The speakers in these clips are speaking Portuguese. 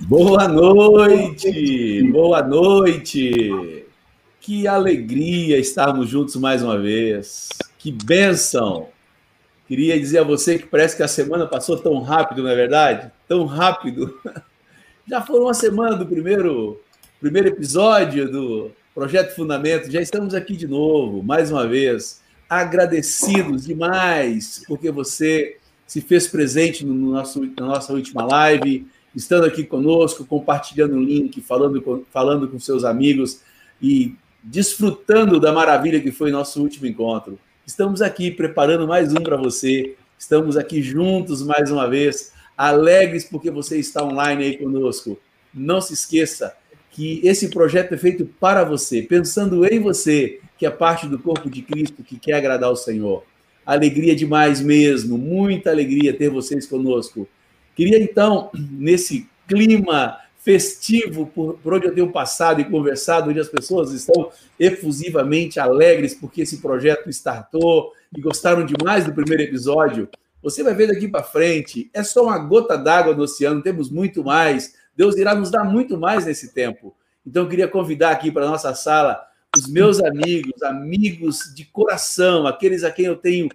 Boa noite, boa noite. Que alegria estarmos juntos mais uma vez. Que bênção. Queria dizer a você que parece que a semana passou tão rápido, não é verdade? Tão rápido. Já foram uma semana do primeiro, primeiro episódio do Projeto Fundamento. Já estamos aqui de novo, mais uma vez. Agradecidos demais porque você se fez presente no nosso, na nossa última live estando aqui conosco, compartilhando o link, falando com, falando com seus amigos e desfrutando da maravilha que foi nosso último encontro. Estamos aqui preparando mais um para você. Estamos aqui juntos mais uma vez, alegres porque você está online aí conosco. Não se esqueça que esse projeto é feito para você, pensando em você, que é parte do corpo de Cristo que quer agradar o Senhor. Alegria demais mesmo, muita alegria ter vocês conosco. Queria, então, nesse clima festivo por, por onde eu tenho passado e conversado, onde as pessoas estão efusivamente alegres porque esse projeto startou e gostaram demais do primeiro episódio. Você vai ver daqui para frente, é só uma gota d'água no oceano, temos muito mais. Deus irá nos dar muito mais nesse tempo. Então, eu queria convidar aqui para a nossa sala os meus amigos, amigos de coração, aqueles a quem eu tenho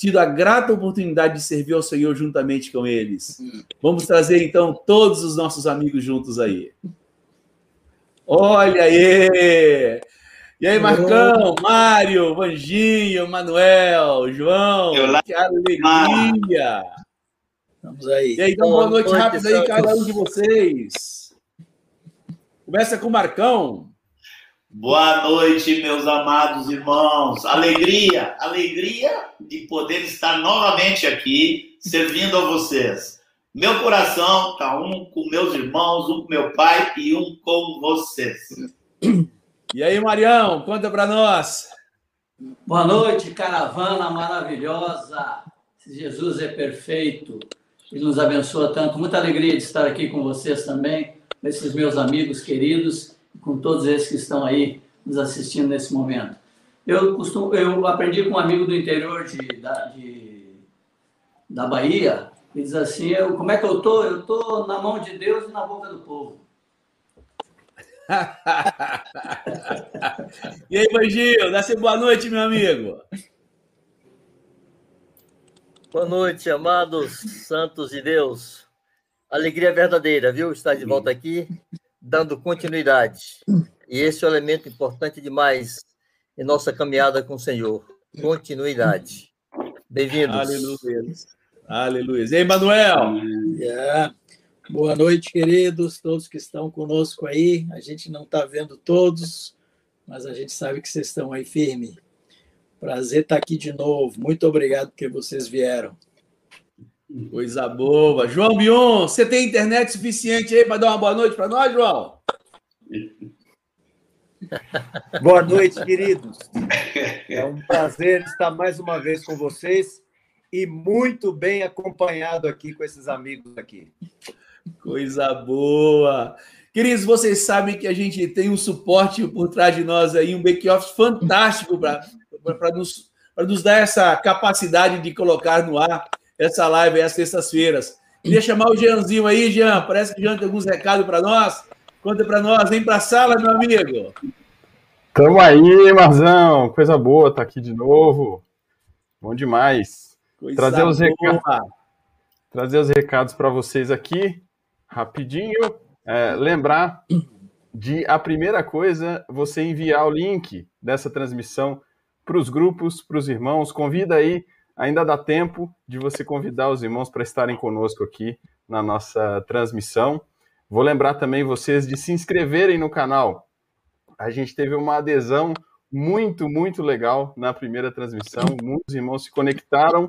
tido a grata oportunidade de servir ao Senhor juntamente com eles. Vamos trazer então todos os nossos amigos juntos aí. Olha aí! E aí, Marcão, Mário, Vanginho, Manuel, João, que alegria! Vamos aí. E aí, então, boa noite rápida aí, cada um de vocês. Começa com o Marcão. Boa noite, meus amados irmãos. Alegria, alegria de poder estar novamente aqui servindo a vocês. Meu coração está um com meus irmãos, um com meu pai e um com vocês. E aí, Marião, conta para nós. Boa noite, caravana maravilhosa. Jesus é perfeito e nos abençoa tanto. Muita alegria de estar aqui com vocês também, esses meus amigos queridos com todos esses que estão aí nos assistindo nesse momento. Eu costumo, eu aprendi com um amigo do interior de, da, de, da Bahia, que diz assim, eu, como é que eu tô? Eu tô na mão de Deus e na boca do povo. e aí, Bangil, dá-se boa noite, meu amigo. Boa noite, amados santos de Deus. Alegria verdadeira, viu? Estar de volta aqui dando continuidade. E esse é um elemento importante demais em nossa caminhada com o Senhor. Continuidade. Bem-vindos. Aleluia. Aleluia. E aí, Manuel? Yeah. Boa noite, queridos, todos que estão conosco aí. A gente não está vendo todos, mas a gente sabe que vocês estão aí firme. Prazer estar aqui de novo. Muito obrigado porque vocês vieram. Coisa boa. João Bion, você tem internet suficiente aí para dar uma boa noite para nós, João? Boa noite, queridos. É um prazer estar mais uma vez com vocês e muito bem acompanhado aqui com esses amigos aqui. Coisa boa. Queridos, vocês sabem que a gente tem um suporte por trás de nós aí, um back-office fantástico para nos, nos dar essa capacidade de colocar no ar essa live aí às sextas-feiras. Queria chamar o Jeanzinho aí, Jean. Parece que o Jean tem alguns recados para nós. Conta para nós, vem para a sala, meu amigo. Tamo aí, Marzão. Coisa boa, tá aqui de novo. Bom demais. Coisa trazer os recados, trazer os recados para vocês aqui, rapidinho. É, lembrar de a primeira coisa, você enviar o link dessa transmissão para os grupos, para os irmãos. Convida aí ainda dá tempo de você convidar os irmãos para estarem conosco aqui na nossa transmissão. Vou lembrar também vocês de se inscreverem no canal. A gente teve uma adesão muito, muito legal na primeira transmissão. Muitos irmãos se conectaram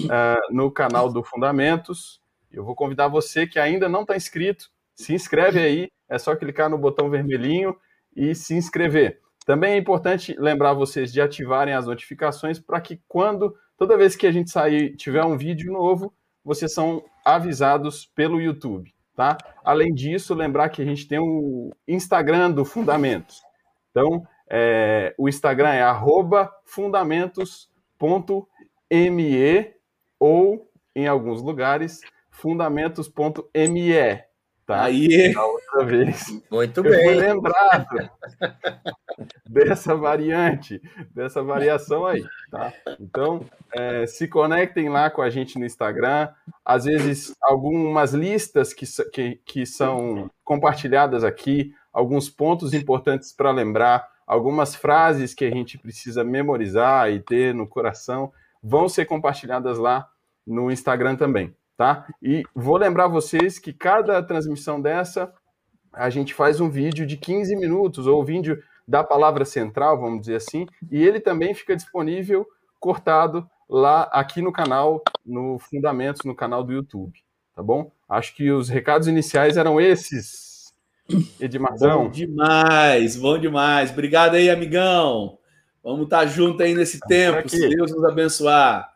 uh, no canal do Fundamentos. Eu vou convidar você que ainda não está inscrito, se inscreve aí. É só clicar no botão vermelhinho e se inscrever. Também é importante lembrar vocês de ativarem as notificações para que quando Toda vez que a gente sair, tiver um vídeo novo, vocês são avisados pelo YouTube, tá? Além disso, lembrar que a gente tem o Instagram do Fundamentos. Então, é, o Instagram é fundamentos.me ou, em alguns lugares, fundamentos.me. Tá? Aí. Da outra vez. Muito Eu bem. fui lembrado dessa variante, dessa variação aí, tá? Então, é, se conectem lá com a gente no Instagram. Às vezes, algumas listas que, que, que são compartilhadas aqui, alguns pontos importantes para lembrar, algumas frases que a gente precisa memorizar e ter no coração, vão ser compartilhadas lá no Instagram também, tá? E vou lembrar vocês que cada transmissão dessa a gente faz um vídeo de 15 minutos, ou um vídeo da palavra central, vamos dizer assim, e ele também fica disponível cortado lá aqui no canal, no Fundamentos, no canal do YouTube, tá bom? Acho que os recados iniciais eram esses, Bom Edmarzão. demais, bom demais. Obrigado aí, amigão. Vamos estar junto aí nesse tempo, aqui. se Deus nos abençoar.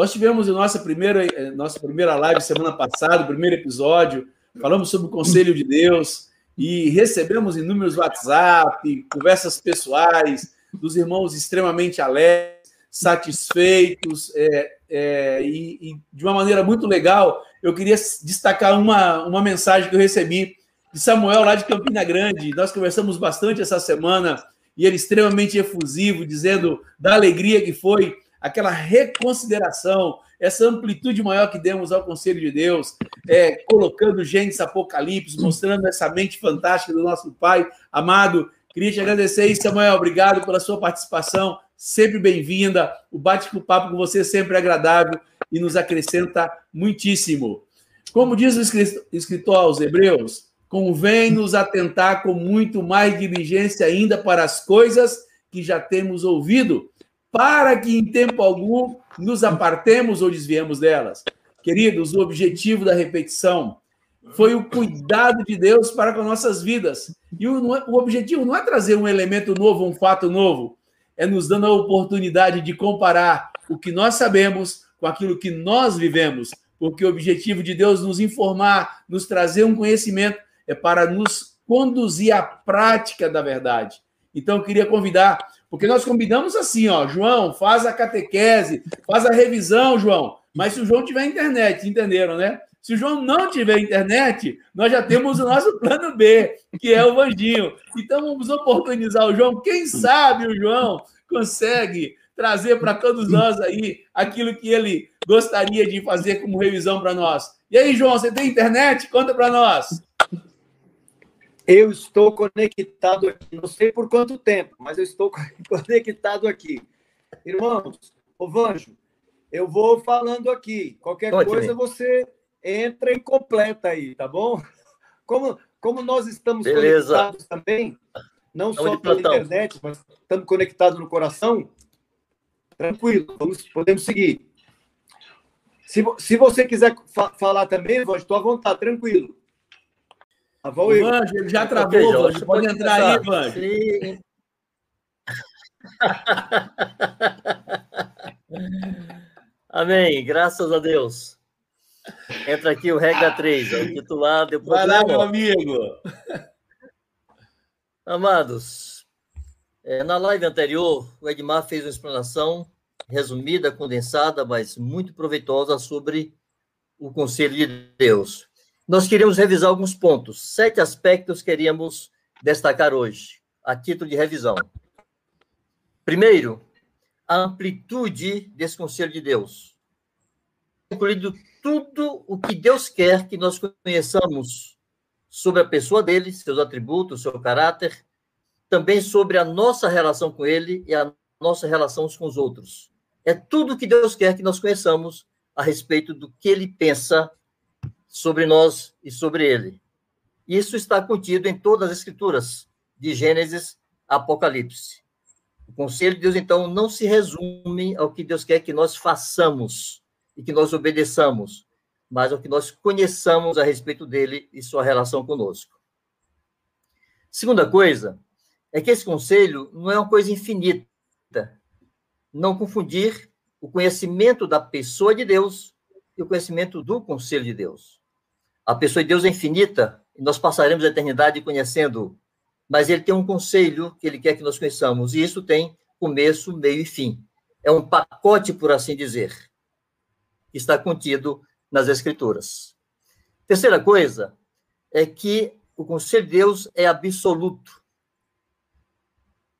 Nós tivemos a nossa primeira, eh, nossa primeira live semana passada, primeiro episódio. Falamos sobre o Conselho de Deus e recebemos inúmeros WhatsApp, conversas pessoais dos irmãos extremamente alegres, satisfeitos é, é, e, e de uma maneira muito legal. Eu queria destacar uma, uma mensagem que eu recebi de Samuel lá de Campina Grande. Nós conversamos bastante essa semana e ele extremamente efusivo, dizendo da alegria que foi aquela reconsideração, essa amplitude maior que demos ao Conselho de Deus, é, colocando Gênesis Apocalipse, mostrando essa mente fantástica do nosso Pai amado. Queria te agradecer aí, Samuel. Obrigado pela sua participação, sempre bem-vinda. O bate-papo com você sempre é agradável e nos acrescenta muitíssimo. Como diz o escritor aos Hebreus, convém-nos atentar com muito mais diligência ainda para as coisas que já temos ouvido, para que em tempo algum nos apartemos ou desviemos delas. Queridos, o objetivo da repetição foi o cuidado de Deus para com nossas vidas. E o, o objetivo não é trazer um elemento novo, um fato novo, é nos dando a oportunidade de comparar o que nós sabemos com aquilo que nós vivemos, porque o objetivo de Deus nos informar, nos trazer um conhecimento, é para nos conduzir à prática da verdade. Então, eu queria convidar, porque nós combinamos assim, ó, João, faz a catequese, faz a revisão, João. Mas se o João tiver internet, entenderam, né? Se o João não tiver internet, nós já temos o nosso plano B, que é o Vandinho. Então, vamos oportunizar o João. Quem sabe o João consegue trazer para todos nós aí aquilo que ele gostaria de fazer como revisão para nós. E aí, João, você tem internet? Conta para nós. Eu estou conectado aqui, não sei por quanto tempo, mas eu estou conectado aqui. Irmãos, ô Vanjo, eu vou falando aqui. Qualquer Ótimo. coisa você entra e completa aí, tá bom? Como, como nós estamos Beleza. conectados também, não Vamos só pela internet, mas estamos conectados no coração, tranquilo, vamos, podemos seguir. Se, se você quiser fa- falar também, Vanjo, estou à vontade, tranquilo. Ah, vou. Vanjo, ele já travou, João, Vanjo. Pode entrar aí. Sim. Amém, graças a Deus. Entra aqui o regra 3, o titular deu Vai lá, meu amigo. Amados, é, na live anterior, o Edmar fez uma explanação resumida, condensada, mas muito proveitosa sobre o Conselho de Deus. Nós queríamos revisar alguns pontos, sete aspectos queríamos destacar hoje, a título de revisão. Primeiro, a amplitude desse Conselho de Deus. Incluído tudo o que Deus quer que nós conheçamos sobre a pessoa dele, seus atributos, seu caráter, também sobre a nossa relação com ele e a nossa relação com os outros. É tudo que Deus quer que nós conheçamos a respeito do que ele pensa sobre nós e sobre ele. Isso está contido em todas as escrituras, de Gênesis a Apocalipse. O conselho de Deus, então, não se resume ao que Deus quer que nós façamos e que nós obedeçamos, mas ao que nós conheçamos a respeito dele e sua relação conosco. Segunda coisa é que esse conselho não é uma coisa infinita. Não confundir o conhecimento da pessoa de Deus e o conhecimento do conselho de Deus. A pessoa de Deus é infinita e nós passaremos a eternidade conhecendo, mas ele tem um conselho que ele quer que nós conheçamos, e isso tem começo, meio e fim. É um pacote, por assim dizer, que está contido nas Escrituras. Terceira coisa é que o conselho de Deus é absoluto.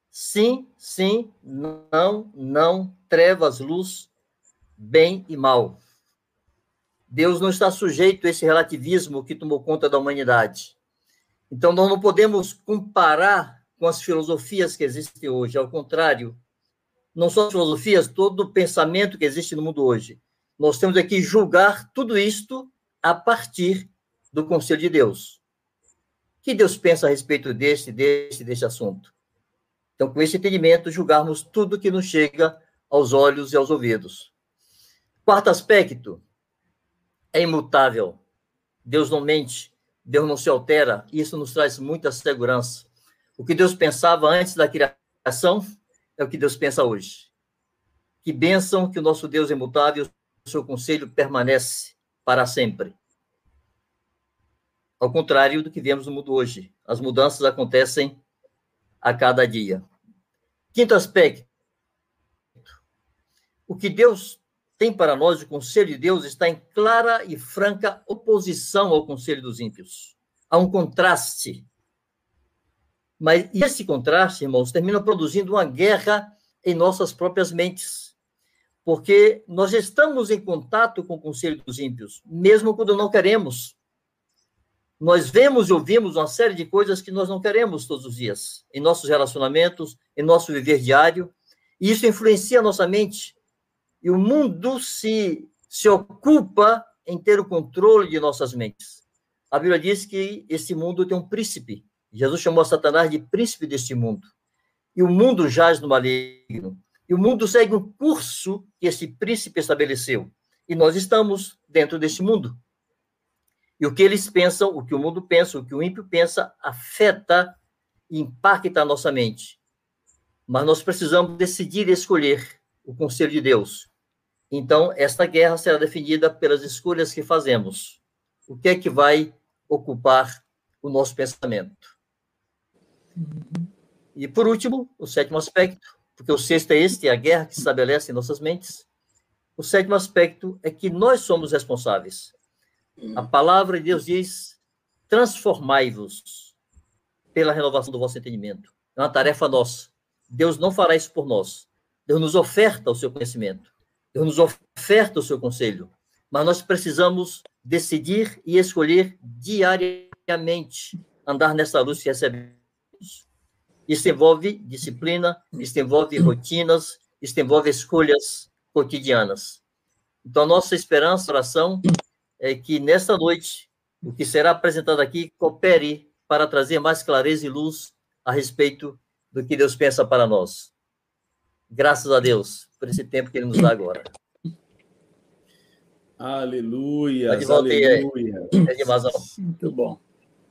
Sim, sim, não, não, trevas, luz, bem e mal. Deus não está sujeito a esse relativismo que tomou conta da humanidade. Então, nós não podemos comparar com as filosofias que existem hoje. Ao contrário, não só as filosofias, todo o pensamento que existe no mundo hoje. Nós temos aqui julgar tudo isto a partir do conselho de Deus. O que Deus pensa a respeito deste, deste, deste assunto? Então, com esse entendimento, julgarmos tudo que nos chega aos olhos e aos ouvidos. Quarto aspecto, é imutável. Deus não mente, Deus não se altera, e isso nos traz muita segurança. O que Deus pensava antes da criação é o que Deus pensa hoje. Que bênção que o nosso Deus é imutável, o seu conselho permanece para sempre. Ao contrário do que vemos no mundo hoje, as mudanças acontecem a cada dia. Quinto aspecto. O que Deus tem para nós, o conselho de Deus está em clara e franca oposição ao conselho dos ímpios. Há um contraste. Mas esse contraste, irmãos, termina produzindo uma guerra em nossas próprias mentes. Porque nós estamos em contato com o conselho dos ímpios, mesmo quando não queremos. Nós vemos e ouvimos uma série de coisas que nós não queremos todos os dias, em nossos relacionamentos, em nosso viver diário, e isso influencia a nossa mente e o mundo se, se ocupa em ter o controle de nossas mentes. A Bíblia diz que esse mundo tem um príncipe. Jesus chamou Satanás de príncipe deste mundo. E o mundo jaz no maligno. E o mundo segue um curso que esse príncipe estabeleceu. E nós estamos dentro desse mundo. E o que eles pensam, o que o mundo pensa, o que o ímpio pensa, afeta e impacta a nossa mente. Mas nós precisamos decidir escolher o conselho de Deus. Então, esta guerra será definida pelas escolhas que fazemos. O que é que vai ocupar o nosso pensamento? E, por último, o sétimo aspecto, porque o sexto é este, é a guerra que se estabelece em nossas mentes. O sétimo aspecto é que nós somos responsáveis. A palavra de Deus diz: transformai-vos pela renovação do vosso entendimento. É uma tarefa nossa. Deus não fará isso por nós. Deus nos oferta o seu conhecimento. Deus nos oferta o seu conselho, mas nós precisamos decidir e escolher diariamente andar nessa luz que recebemos. Isso envolve disciplina, isso envolve rotinas, isso envolve escolhas cotidianas. Então, nossa esperança, oração, é que nesta noite, o que será apresentado aqui coopere para trazer mais clareza e luz a respeito do que Deus pensa para nós. Graças a Deus por esse tempo que Ele nos dá agora. Aleluia. Aleluia. Muito bom.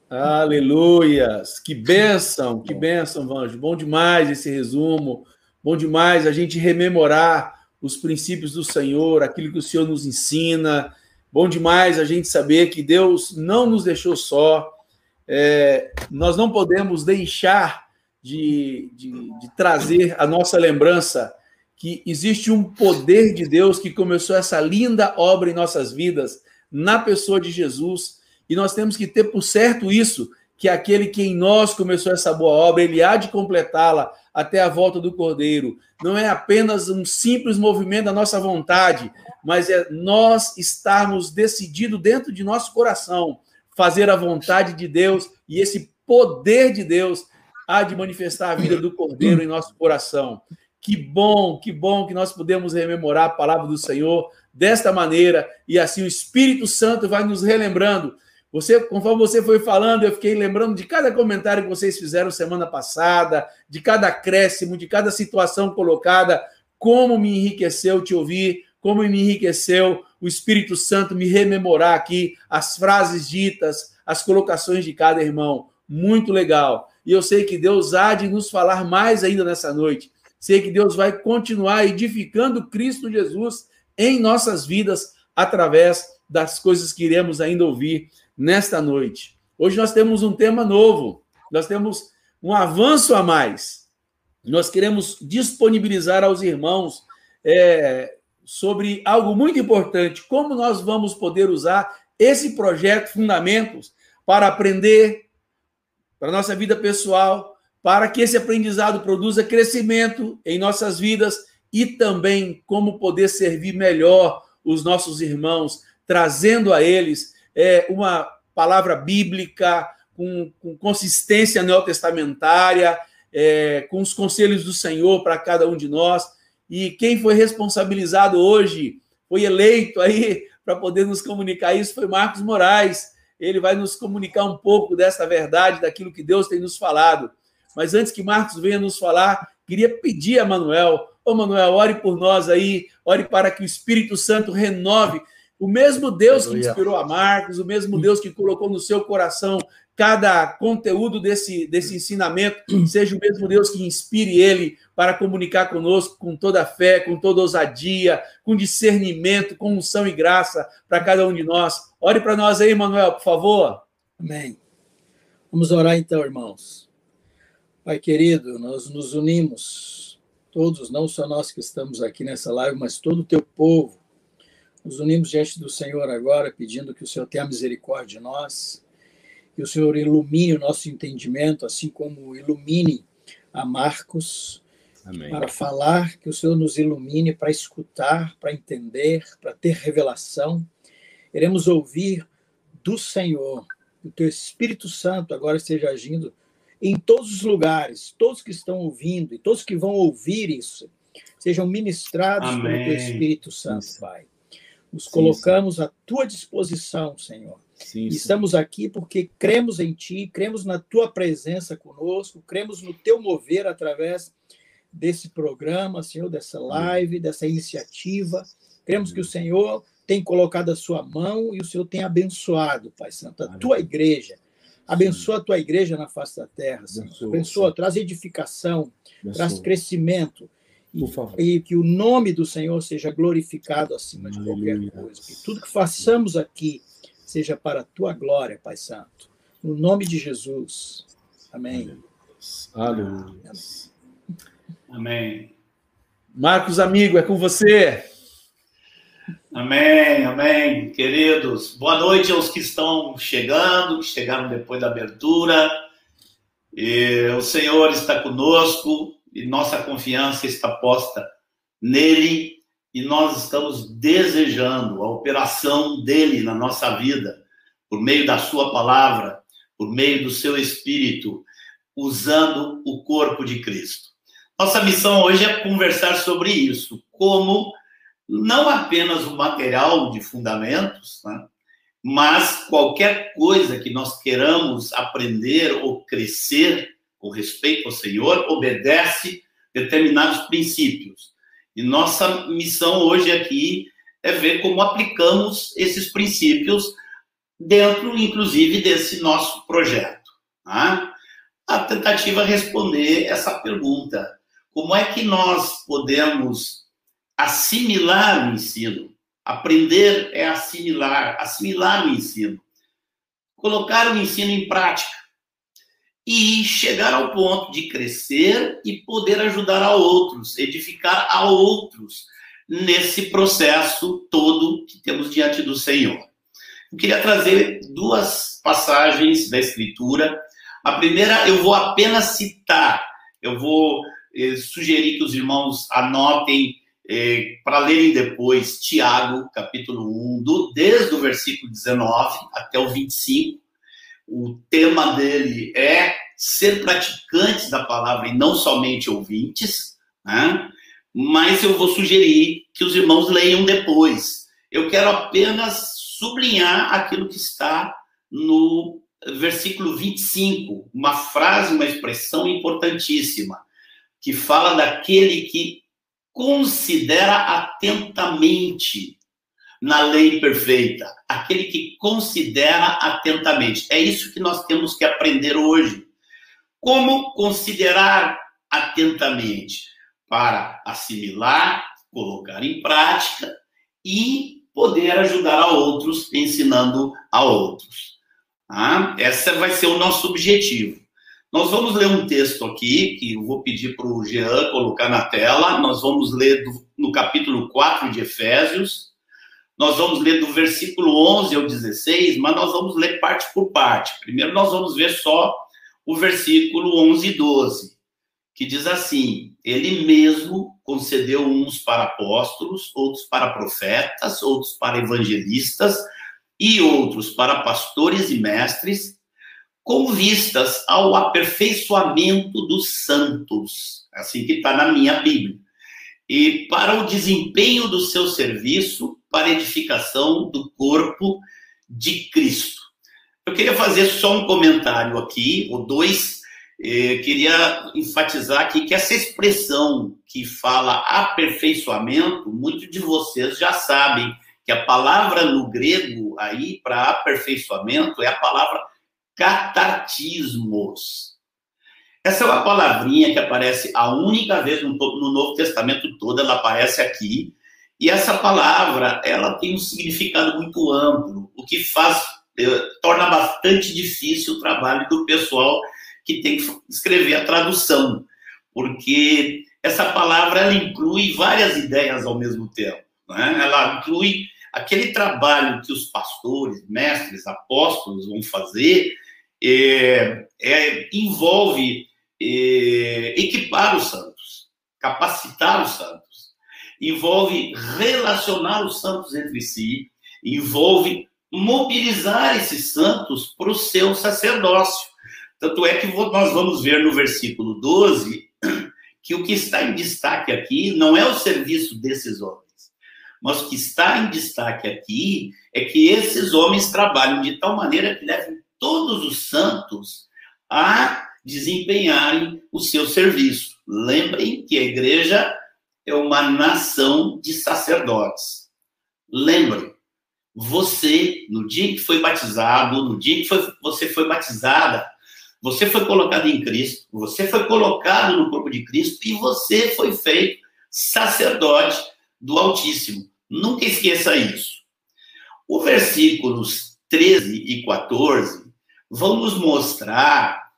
Aleluias. Que bênção, que bênção, Vanjo. Bom demais esse resumo. Bom demais a gente rememorar os princípios do Senhor, aquilo que o Senhor nos ensina. Bom demais a gente saber que Deus não nos deixou só. É, nós não podemos deixar de, de, de trazer a nossa lembrança que existe um poder de Deus que começou essa linda obra em nossas vidas, na pessoa de Jesus, e nós temos que ter por certo isso, que aquele que em nós começou essa boa obra, ele há de completá-la até a volta do Cordeiro. Não é apenas um simples movimento da nossa vontade, mas é nós estarmos decididos dentro de nosso coração fazer a vontade de Deus e esse poder de Deus há de manifestar a vida do Cordeiro em nosso coração. Que bom, que bom que nós podemos rememorar a palavra do Senhor desta maneira e assim o Espírito Santo vai nos relembrando. Você, conforme você foi falando, eu fiquei lembrando de cada comentário que vocês fizeram semana passada, de cada acréscimo, de cada situação colocada, como me enriqueceu te ouvir, como me enriqueceu o Espírito Santo me rememorar aqui as frases ditas, as colocações de cada irmão. Muito legal. E eu sei que Deus há de nos falar mais ainda nessa noite. Sei que Deus vai continuar edificando Cristo Jesus em nossas vidas através das coisas que iremos ainda ouvir nesta noite. Hoje nós temos um tema novo, nós temos um avanço a mais. Nós queremos disponibilizar aos irmãos é, sobre algo muito importante: como nós vamos poder usar esse projeto Fundamentos para aprender, para nossa vida pessoal, para que esse aprendizado produza crescimento em nossas vidas e também como poder servir melhor os nossos irmãos, trazendo a eles é, uma palavra bíblica com, com consistência neotestamentária, é, com os conselhos do Senhor para cada um de nós. E quem foi responsabilizado hoje, foi eleito aí para poder nos comunicar isso, foi Marcos Moraes. Ele vai nos comunicar um pouco dessa verdade, daquilo que Deus tem nos falado. Mas antes que Marcos venha nos falar, queria pedir a Manuel, ô Manuel, ore por nós aí, ore para que o Espírito Santo renove o mesmo Deus que inspirou a Marcos, o mesmo Deus que colocou no seu coração cada conteúdo desse, desse ensinamento, seja o mesmo Deus que inspire ele para comunicar conosco com toda a fé, com toda ousadia, com discernimento, com unção e graça para cada um de nós. Ore para nós aí, Manuel, por favor. Amém. Vamos orar então, irmãos. Pai querido, nós nos unimos, todos, não só nós que estamos aqui nessa live, mas todo o teu povo. Nos unimos diante do Senhor agora, pedindo que o Senhor tenha misericórdia de nós que o Senhor ilumine o nosso entendimento, assim como ilumine a Marcos, Amém. para falar, que o Senhor nos ilumine para escutar, para entender, para ter revelação. Queremos ouvir do Senhor, o teu Espírito Santo agora esteja agindo em todos os lugares, todos que estão ouvindo e todos que vão ouvir isso, sejam ministrados Amém. pelo teu Espírito Santo, Pai. Nos colocamos à tua disposição, Senhor Sim, Estamos aqui porque cremos em Ti, cremos na Tua presença conosco, cremos no Teu mover através desse programa, Senhor, dessa live, dessa iniciativa. Cremos que o Senhor tem colocado a Sua mão e o Senhor tem abençoado, Pai Santo, a Tua igreja. Abençoa a Tua igreja na face da terra, Senhor. Abençoa, Abençoa traz edificação, Abençoa. traz crescimento. E, e, que o nome do Senhor seja glorificado acima de qualquer coisa. Que tudo que façamos aqui seja para a tua glória, Pai Santo. No nome de Jesus. Amém. Aleluia. Amém. Marcos, amigo, é com você. Amém, amém. Queridos, boa noite aos que estão chegando, que chegaram depois da abertura. E o Senhor está conosco e nossa confiança está posta nele e nós estamos desejando a operação dele na nossa vida, por meio da sua palavra, por meio do seu espírito, usando o corpo de Cristo. Nossa missão hoje é conversar sobre isso, como não apenas o material de fundamentos, né? mas qualquer coisa que nós queiramos aprender ou crescer com respeito ao Senhor, obedece determinados princípios. E nossa missão hoje aqui é ver como aplicamos esses princípios dentro, inclusive, desse nosso projeto. Tá? A tentativa é responder essa pergunta: como é que nós podemos assimilar o ensino? Aprender é assimilar, assimilar o ensino, colocar o ensino em prática e chegar ao ponto de crescer e poder ajudar a outros, edificar a outros nesse processo todo que temos diante do Senhor. Eu queria trazer duas passagens da Escritura. A primeira eu vou apenas citar, eu vou eh, sugerir que os irmãos anotem para lerem depois Tiago, capítulo 1, do, desde o versículo 19 até o 25 o tema dele é ser praticantes da palavra e não somente ouvintes, né? mas eu vou sugerir que os irmãos leiam depois. Eu quero apenas sublinhar aquilo que está no versículo 25, uma frase, uma expressão importantíssima, que fala daquele que considera atentamente na lei perfeita, aquele que considera atentamente. É isso que nós temos que aprender hoje. Como considerar atentamente para assimilar, colocar em prática e poder ajudar a outros, ensinando a outros. Ah, essa vai ser o nosso objetivo. Nós vamos ler um texto aqui, que eu vou pedir para o Jean colocar na tela. Nós vamos ler do, no capítulo 4 de Efésios, Nós vamos ler do versículo 11 ao 16, mas nós vamos ler parte por parte. Primeiro, nós vamos ver só o versículo 11 e 12, que diz assim: Ele mesmo concedeu uns para apóstolos, outros para profetas, outros para evangelistas e outros para pastores e mestres, com vistas ao aperfeiçoamento dos santos, assim que está na minha Bíblia, e para o desempenho do seu serviço para edificação do corpo de Cristo. Eu queria fazer só um comentário aqui, ou dois, eh, queria enfatizar aqui que essa expressão que fala aperfeiçoamento, muitos de vocês já sabem que a palavra no grego aí para aperfeiçoamento é a palavra catartismos. Essa é uma palavrinha que aparece a única vez no, no Novo Testamento todo, ela aparece aqui, e essa palavra, ela tem um significado muito amplo, o que faz, eh, torna bastante difícil o trabalho do pessoal que tem que escrever a tradução, porque essa palavra, ela inclui várias ideias ao mesmo tempo, né? ela inclui aquele trabalho que os pastores, mestres, apóstolos vão fazer, é, é, envolve é, equipar os santos, capacitar os santos, envolve relacionar os santos entre si, envolve mobilizar esses santos para o seu sacerdócio. Tanto é que nós vamos ver no versículo 12 que o que está em destaque aqui não é o serviço desses homens, mas o que está em destaque aqui é que esses homens trabalham de tal maneira que levem todos os santos a desempenharem o seu serviço. Lembrem que a igreja é uma nação de sacerdotes. Lembrem, você, no dia que foi batizado, no dia que foi, você foi batizada, você foi colocado em Cristo, você foi colocado no corpo de Cristo e você foi feito sacerdote do Altíssimo. Nunca esqueça isso. O versículos 13 e 14 vão nos mostrar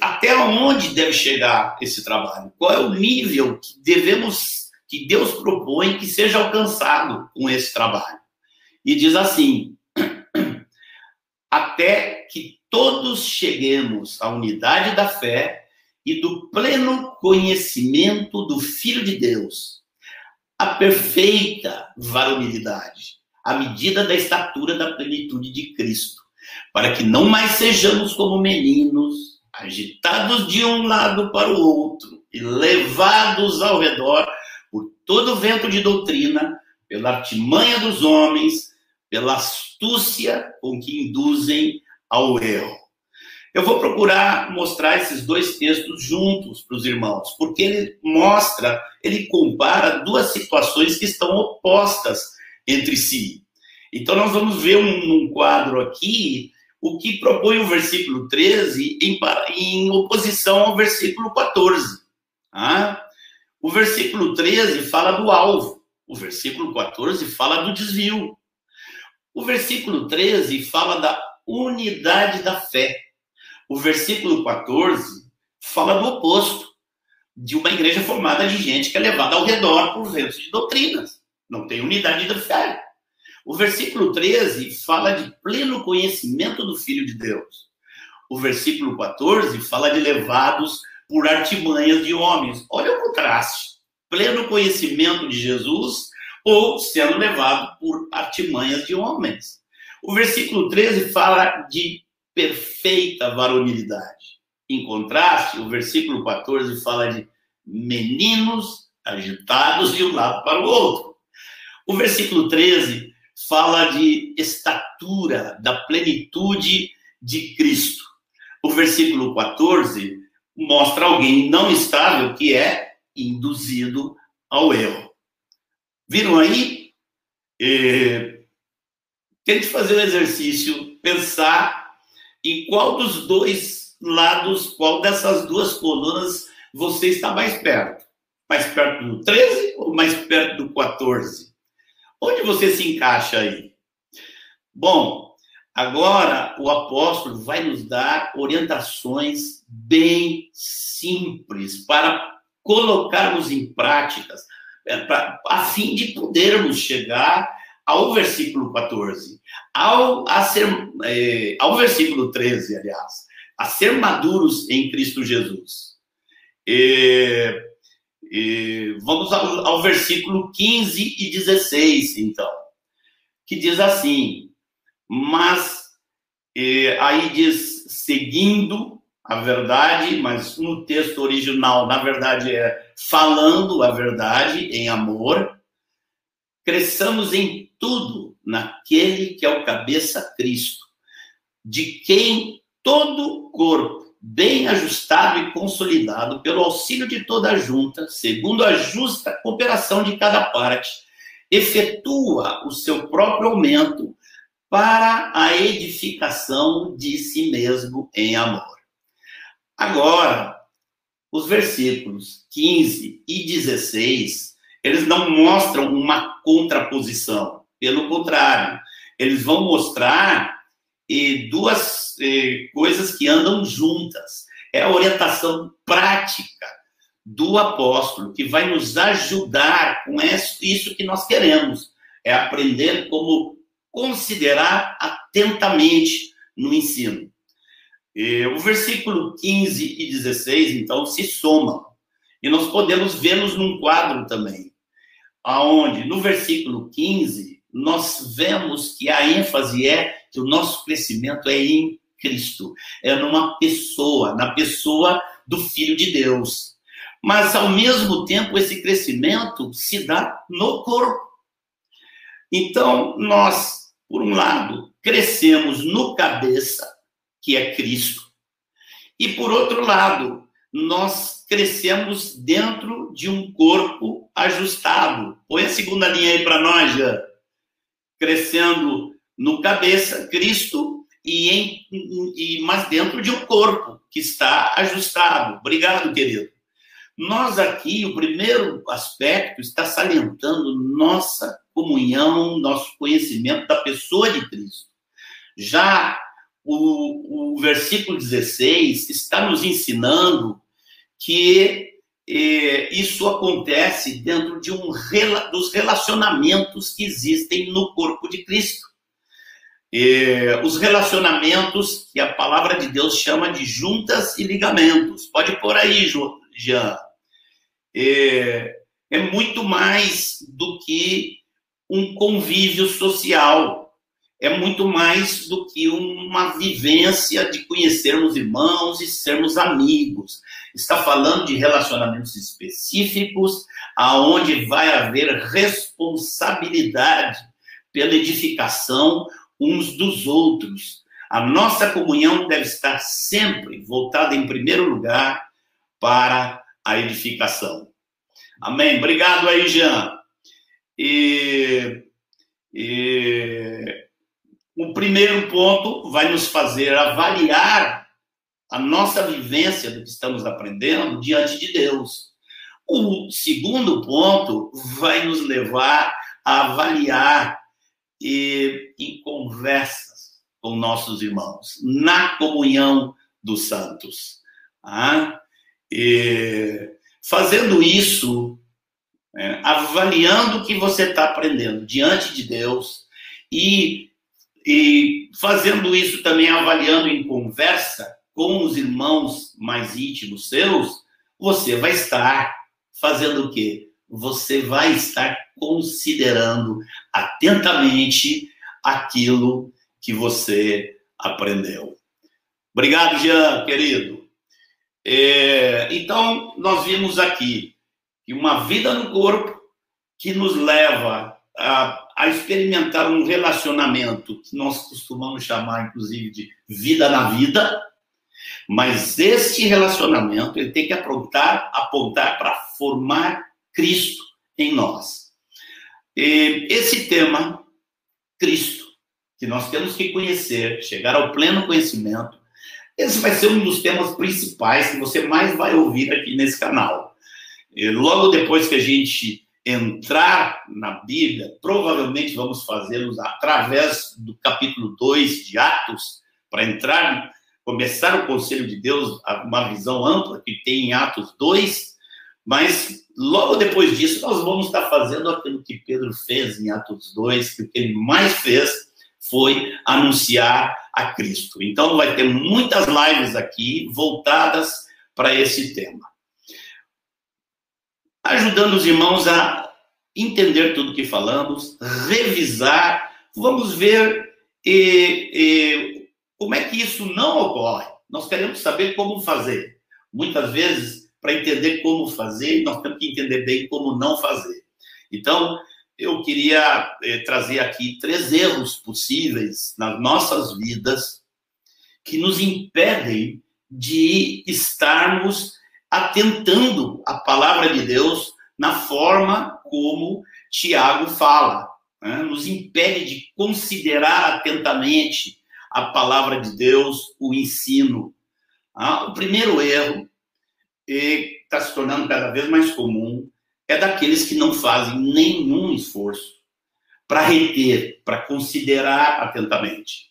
até onde deve chegar esse trabalho, qual é o nível que devemos, que Deus propõe que seja alcançado com esse trabalho. E diz assim: até que todos cheguemos à unidade da fé e do pleno conhecimento do Filho de Deus, a perfeita varonilidade, à medida da estatura da plenitude de Cristo para que não mais sejamos como meninos, agitados de um lado para o outro e levados ao redor por todo vento de doutrina, pela artimanha dos homens, pela astúcia com que induzem ao erro. Eu vou procurar mostrar esses dois textos juntos para os irmãos, porque ele mostra, ele compara duas situações que estão opostas entre si. Então, nós vamos ver um, um quadro aqui o que propõe o versículo 13 em, em oposição ao versículo 14. Tá? O versículo 13 fala do alvo, o versículo 14 fala do desvio. O versículo 13 fala da unidade da fé. O versículo 14 fala do oposto, de uma igreja formada de gente que é levada ao redor por ventos de doutrinas. Não tem unidade da fé. O versículo 13 fala de pleno conhecimento do Filho de Deus. O versículo 14 fala de levados por artimanhas de homens. Olha o contraste. Pleno conhecimento de Jesus ou sendo levado por artimanhas de homens. O versículo 13 fala de perfeita varonilidade. Em contraste, o versículo 14 fala de meninos agitados de um lado para o outro. O versículo 13 fala de estatura, da plenitude de Cristo. O versículo 14 mostra alguém não estável que é induzido ao erro. Viram aí? É... Tente fazer o um exercício, pensar em qual dos dois lados, qual dessas duas colunas você está mais perto. Mais perto do 13 ou mais perto do 14? Onde você se encaixa aí? Bom, agora o apóstolo vai nos dar orientações bem simples para colocarmos em práticas, é, a fim de podermos chegar ao versículo 14, ao, a ser, é, ao versículo 13, aliás, a ser maduros em Cristo Jesus. E, e vamos ao, ao versículo 15 e 16, então, que diz assim: Mas e, aí diz seguindo a verdade, mas no texto original, na verdade, é falando a verdade em amor. Cresçamos em tudo naquele que é o cabeça Cristo, de quem todo o corpo, bem ajustado e consolidado pelo auxílio de toda a junta, segundo a justa cooperação de cada parte, efetua o seu próprio aumento para a edificação de si mesmo em amor. Agora, os versículos 15 e 16, eles não mostram uma contraposição, pelo contrário, eles vão mostrar eh, duas coisas que andam juntas. É a orientação prática do apóstolo que vai nos ajudar com isso que nós queremos, é aprender como considerar atentamente no ensino. E o versículo 15 e 16, então, se somam. E nós podemos vê-los num quadro também, aonde no versículo 15 nós vemos que a ênfase é que o nosso crescimento é em Cristo, é numa pessoa, na pessoa do Filho de Deus. Mas ao mesmo tempo esse crescimento se dá no corpo. Então, nós, por um lado, crescemos no cabeça, que é Cristo. E por outro lado, nós crescemos dentro de um corpo ajustado. Põe a segunda linha aí para nós, já. Crescendo no cabeça, Cristo, e em, e, mas dentro de um corpo que está ajustado. Obrigado, querido. Nós aqui, o primeiro aspecto está salientando nossa comunhão, nosso conhecimento da pessoa de Cristo. Já o, o versículo 16 está nos ensinando que eh, isso acontece dentro de um dos relacionamentos que existem no corpo de Cristo. Os relacionamentos que a palavra de Deus chama de juntas e ligamentos. Pode pôr aí, Jean. É muito mais do que um convívio social é muito mais do que uma vivência de conhecermos irmãos e sermos amigos. Está falando de relacionamentos específicos, aonde vai haver responsabilidade pela edificação uns dos outros. A nossa comunhão deve estar sempre voltada, em primeiro lugar, para a edificação. Amém. Obrigado aí, Jean. E, e o primeiro ponto vai nos fazer avaliar a nossa vivência do que estamos aprendendo diante de Deus. O segundo ponto vai nos levar a avaliar e, em conversas com nossos irmãos, na comunhão dos santos. Ah? E, fazendo isso, é, avaliando o que você está aprendendo diante de Deus e e fazendo isso também, avaliando em conversa com os irmãos mais íntimos seus, você vai estar fazendo o quê? Você vai estar considerando atentamente aquilo que você aprendeu. Obrigado, Jean, querido. É, então, nós vimos aqui que uma vida no corpo que nos leva a a experimentar um relacionamento que nós costumamos chamar, inclusive, de vida na vida, mas este relacionamento ele tem que apontar, apontar para formar Cristo em nós. E esse tema, Cristo, que nós temos que conhecer, chegar ao pleno conhecimento, esse vai ser um dos temas principais que você mais vai ouvir aqui nesse canal. E logo depois que a gente entrar na Bíblia, provavelmente vamos fazê-los através do capítulo 2 de Atos, para entrar, começar o conselho de Deus, uma visão ampla que tem em Atos 2, Mas logo depois disso, nós vamos estar fazendo aquilo que Pedro fez em Atos 2, que o que ele mais fez foi anunciar a Cristo. Então, vai ter muitas lives aqui voltadas para esse tema. Ajudando os irmãos a entender tudo que falamos, revisar, vamos ver como é que isso não ocorre. Nós queremos saber como fazer. Muitas vezes, para entender como fazer, nós temos que entender bem como não fazer. Então, eu queria eh, trazer aqui três erros possíveis nas nossas vidas que nos impedem de estarmos atentando a palavra de Deus na forma como Tiago fala. Né? Nos impede de considerar atentamente a palavra de Deus, o ensino. Ah, o primeiro erro está se tornando cada vez mais comum é daqueles que não fazem nenhum esforço para reter, para considerar atentamente.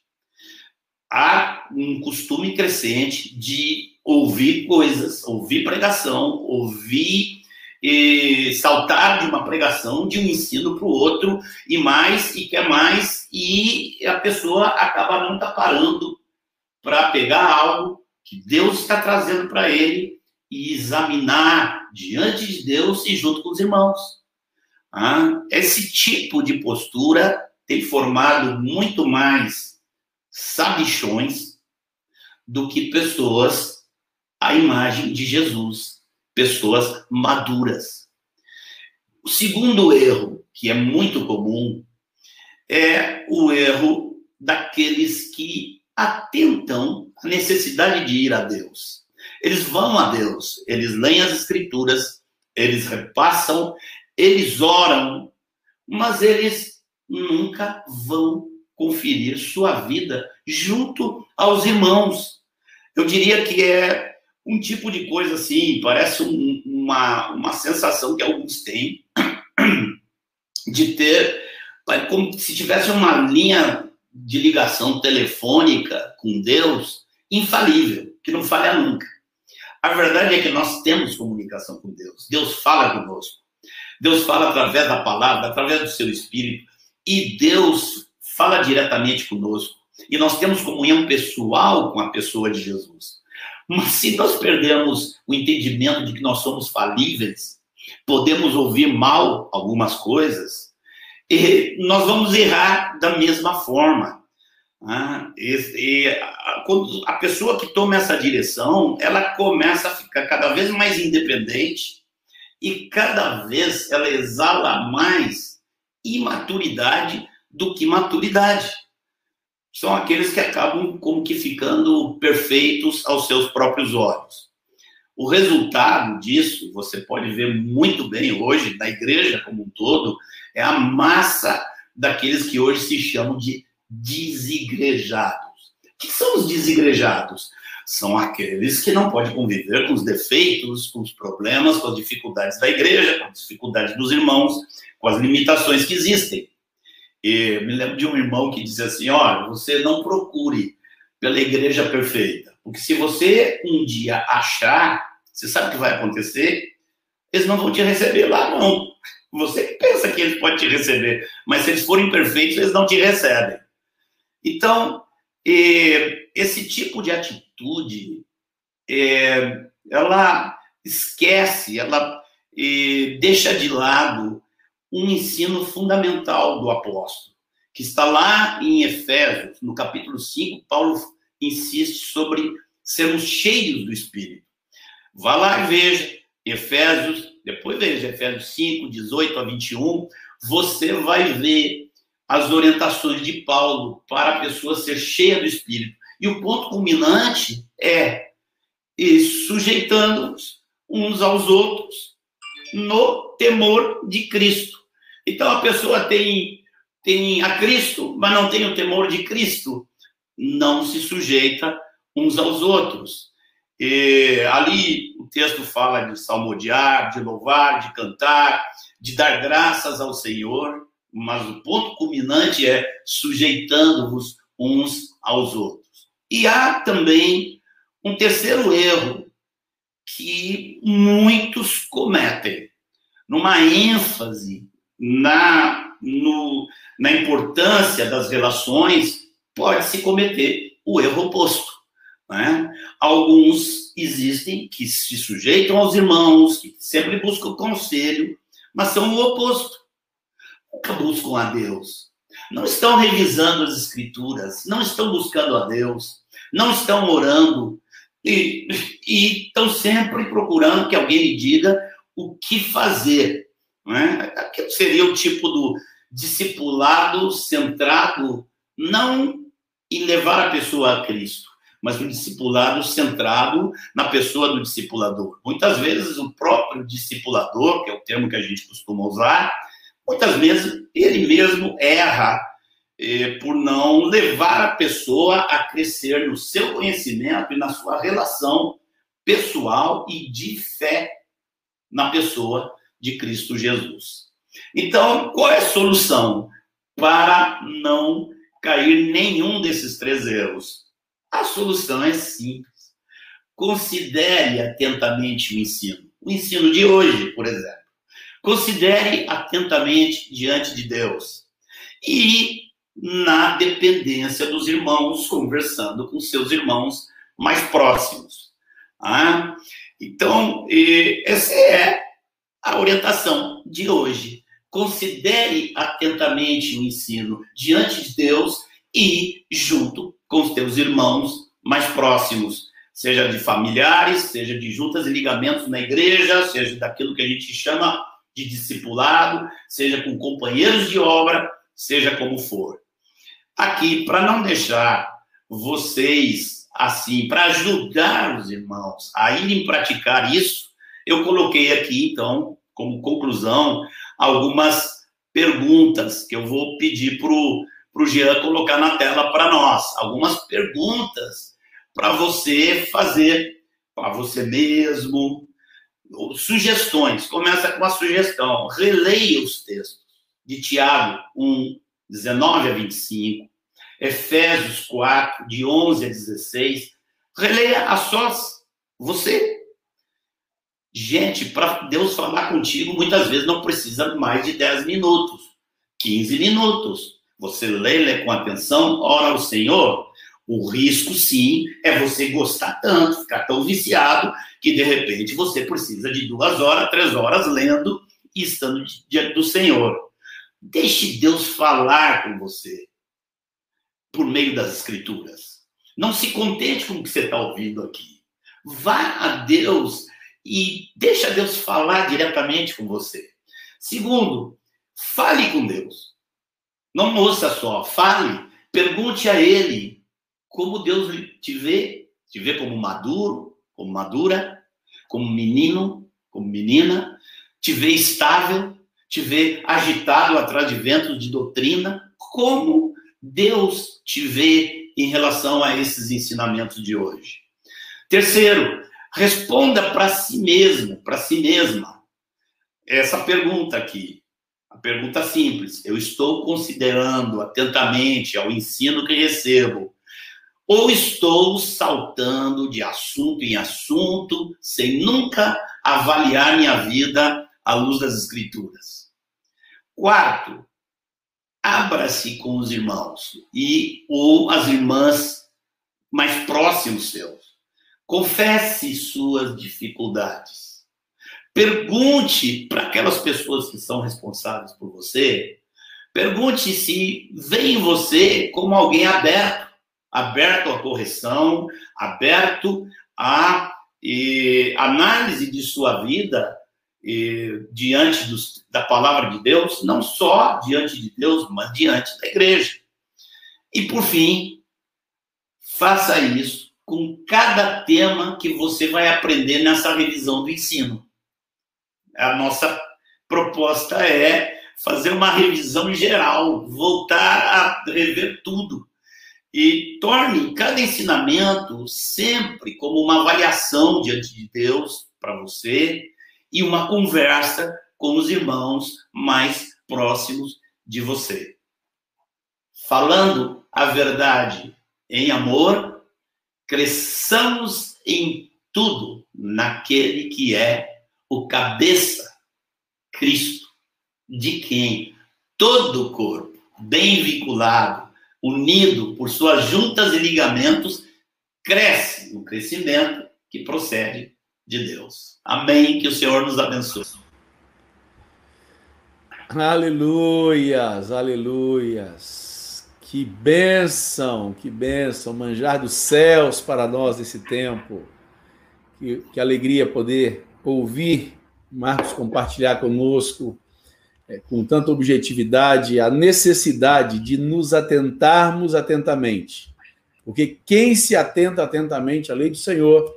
Há um costume crescente de ouvir coisas, ouvir pregação, ouvir e saltar de uma pregação, de um ensino para o outro, e mais, e quer mais, e a pessoa acaba não parando para pegar algo que Deus está trazendo para ele e examinar diante de Deus e junto com os irmãos. Ah, esse tipo de postura tem formado muito mais sabichões do que pessoas à imagem de Jesus, pessoas maduras. O segundo erro, que é muito comum, é o erro daqueles que atentam à necessidade de ir a Deus. Eles vão a Deus, eles leem as Escrituras, eles repassam, eles oram, mas eles nunca vão conferir sua vida junto aos irmãos. Eu diria que é um tipo de coisa assim, parece um, uma, uma sensação que alguns têm de ter, é como se tivesse uma linha de ligação telefônica com Deus infalível, que não falha nunca. A verdade é que nós temos comunicação com Deus. Deus fala conosco. Deus fala através da palavra, através do seu espírito. E Deus fala diretamente conosco. E nós temos comunhão pessoal com a pessoa de Jesus. Mas se nós perdemos o entendimento de que nós somos falíveis, podemos ouvir mal algumas coisas, e nós vamos errar da mesma forma. Ah, e, e quando a pessoa que toma essa direção, ela começa a ficar cada vez mais independente e cada vez ela exala mais imaturidade do que maturidade. São aqueles que acabam como que ficando perfeitos aos seus próprios olhos. O resultado disso, você pode ver muito bem hoje na igreja como um todo, é a massa daqueles que hoje se chamam de desigrejados. O que são os desigrejados? São aqueles que não podem conviver com os defeitos, com os problemas, com as dificuldades da igreja, com as dificuldades dos irmãos, com as limitações que existem. E me lembro de um irmão que disse assim: olha, você não procure pela igreja perfeita, porque se você um dia achar, você sabe o que vai acontecer? Eles não vão te receber lá, não. Você pensa que eles podem te receber, mas se eles forem perfeitos, eles não te recebem. Então, esse tipo de atitude, é, ela esquece, ela deixa de lado um ensino fundamental do apóstolo, que está lá em Efésios, no capítulo 5, Paulo insiste sobre sermos cheios do Espírito. Vá lá e veja Efésios, depois veja Efésios 5, 18 a 21, você vai ver as orientações de Paulo para a pessoa ser cheia do Espírito. E o ponto culminante é sujeitando-nos uns aos outros no temor de Cristo. Então a pessoa tem, tem a Cristo, mas não tem o temor de Cristo, não se sujeita uns aos outros. E, ali o texto fala de salmodiar, de louvar, de cantar, de dar graças ao Senhor mas o ponto culminante é sujeitando-vos uns aos outros. E há também um terceiro erro que muitos cometem, numa ênfase na, no, na importância das relações, pode-se cometer o erro oposto. Né? Alguns existem que se sujeitam aos irmãos, que sempre buscam conselho, mas são o oposto. Buscam a Deus. Não estão revisando as escrituras, não estão buscando a Deus, não estão orando e, e estão sempre procurando que alguém lhe diga o que fazer. Né? Aquilo seria o tipo do discipulado centrado não em levar a pessoa a Cristo, mas um discipulado centrado na pessoa do discipulador. Muitas vezes o próprio discipulador, que é o termo que a gente costuma usar, muitas vezes ele mesmo erra eh, por não levar a pessoa a crescer no seu conhecimento e na sua relação pessoal e de fé na pessoa de Cristo Jesus. Então, qual é a solução para não cair nenhum desses três erros? A solução é simples. Considere atentamente o ensino. O ensino de hoje, por exemplo. Considere atentamente diante de Deus. E na dependência dos irmãos, conversando com seus irmãos mais próximos. Ah, então, essa é a orientação de hoje. Considere atentamente o ensino diante de Deus e junto com os teus irmãos mais próximos, seja de familiares, seja de juntas e ligamentos na igreja, seja daquilo que a gente chama de discipulado, seja com companheiros de obra, seja como for. Aqui, para não deixar vocês assim, para ajudar os irmãos a irem praticar isso, eu coloquei aqui, então, como conclusão, algumas perguntas que eu vou pedir para o Jean colocar na tela para nós. Algumas perguntas para você fazer para você mesmo, sugestões. Começa com uma sugestão. Releia os textos de Tiago 1, 19 a 25, Efésios 4, de 11 a 16. Releia a sós, você. Gente, para Deus falar contigo, muitas vezes não precisa mais de 10 minutos, 15 minutos. Você lê, lê com atenção, ora ao Senhor. O risco, sim, é você gostar tanto, ficar tão viciado, que de repente você precisa de duas horas, três horas lendo e estando diante do Senhor. Deixe Deus falar com você por meio das Escrituras. Não se contente com o que você está ouvindo aqui. Vá a Deus e deixa Deus falar diretamente com você. Segundo, fale com Deus. Não ouça só, fale, pergunte a ele como Deus te vê, te vê como maduro, como madura, como menino, como menina, te vê estável, te vê agitado atrás de ventos de doutrina, como Deus te vê em relação a esses ensinamentos de hoje. Terceiro, responda para si mesmo, para si mesma. Essa pergunta aqui. A pergunta simples: eu estou considerando atentamente ao ensino que recebo, ou estou saltando de assunto em assunto sem nunca avaliar minha vida à luz das Escrituras? Quarto, abra-se com os irmãos e ou as irmãs mais próximos seus. Confesse suas dificuldades Pergunte para aquelas pessoas que são responsáveis por você, pergunte se vê em você como alguém aberto, aberto à correção, aberto à e, análise de sua vida e, diante dos, da palavra de Deus, não só diante de Deus, mas diante da igreja. E por fim, faça isso com cada tema que você vai aprender nessa revisão do ensino. A nossa proposta é fazer uma revisão geral, voltar a rever tudo e torne cada ensinamento sempre como uma avaliação diante de Deus para você e uma conversa com os irmãos mais próximos de você. Falando a verdade em amor, cresçamos em tudo naquele que é o cabeça, Cristo, de quem todo o corpo, bem vinculado, unido por suas juntas e ligamentos, cresce no crescimento que procede de Deus. Amém. Que o Senhor nos abençoe. Aleluias, aleluias. Que bênção, que bênção, manjar dos céus para nós nesse tempo. Que, que alegria poder ouvir Marcos compartilhar conosco é, com tanta objetividade a necessidade de nos atentarmos atentamente. Porque quem se atenta atentamente à lei do Senhor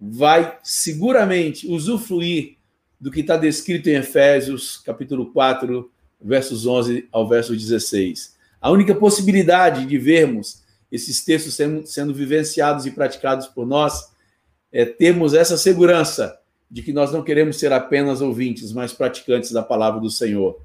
vai seguramente usufruir do que está descrito em Efésios, capítulo 4, versos 11 ao verso 16. A única possibilidade de vermos esses textos sendo, sendo vivenciados e praticados por nós é termos essa segurança de que nós não queremos ser apenas ouvintes, mas praticantes da palavra do Senhor.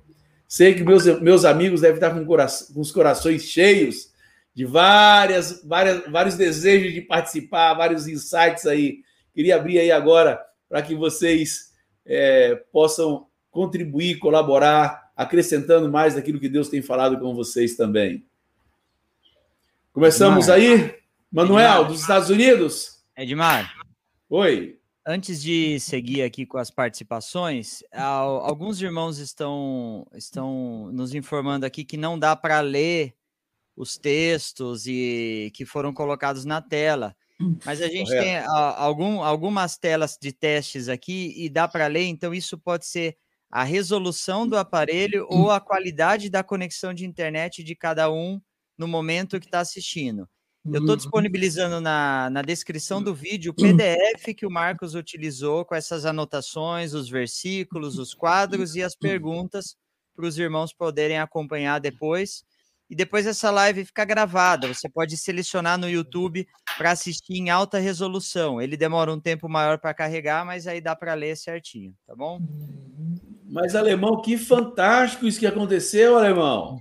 Sei que meus, meus amigos devem estar com, com os corações cheios de várias, várias, vários desejos de participar, vários insights aí. Queria abrir aí agora para que vocês é, possam contribuir, colaborar, acrescentando mais daquilo que Deus tem falado com vocês também. Começamos Edmar. aí? Manuel, Edmar. dos Estados Unidos? Edmar. Oi. Antes de seguir aqui com as participações, alguns irmãos estão, estão nos informando aqui que não dá para ler os textos e que foram colocados na tela. Mas a gente Correto. tem algum, algumas telas de testes aqui e dá para ler, então isso pode ser a resolução do aparelho ou a qualidade da conexão de internet de cada um no momento que está assistindo. Eu estou disponibilizando na, na descrição do vídeo o PDF que o Marcos utilizou com essas anotações, os versículos, os quadros e as perguntas para os irmãos poderem acompanhar depois e depois essa live fica gravada. Você pode selecionar no YouTube para assistir em alta resolução. Ele demora um tempo maior para carregar, mas aí dá para ler certinho, tá bom? Mas, Alemão, que fantástico isso que aconteceu, Alemão.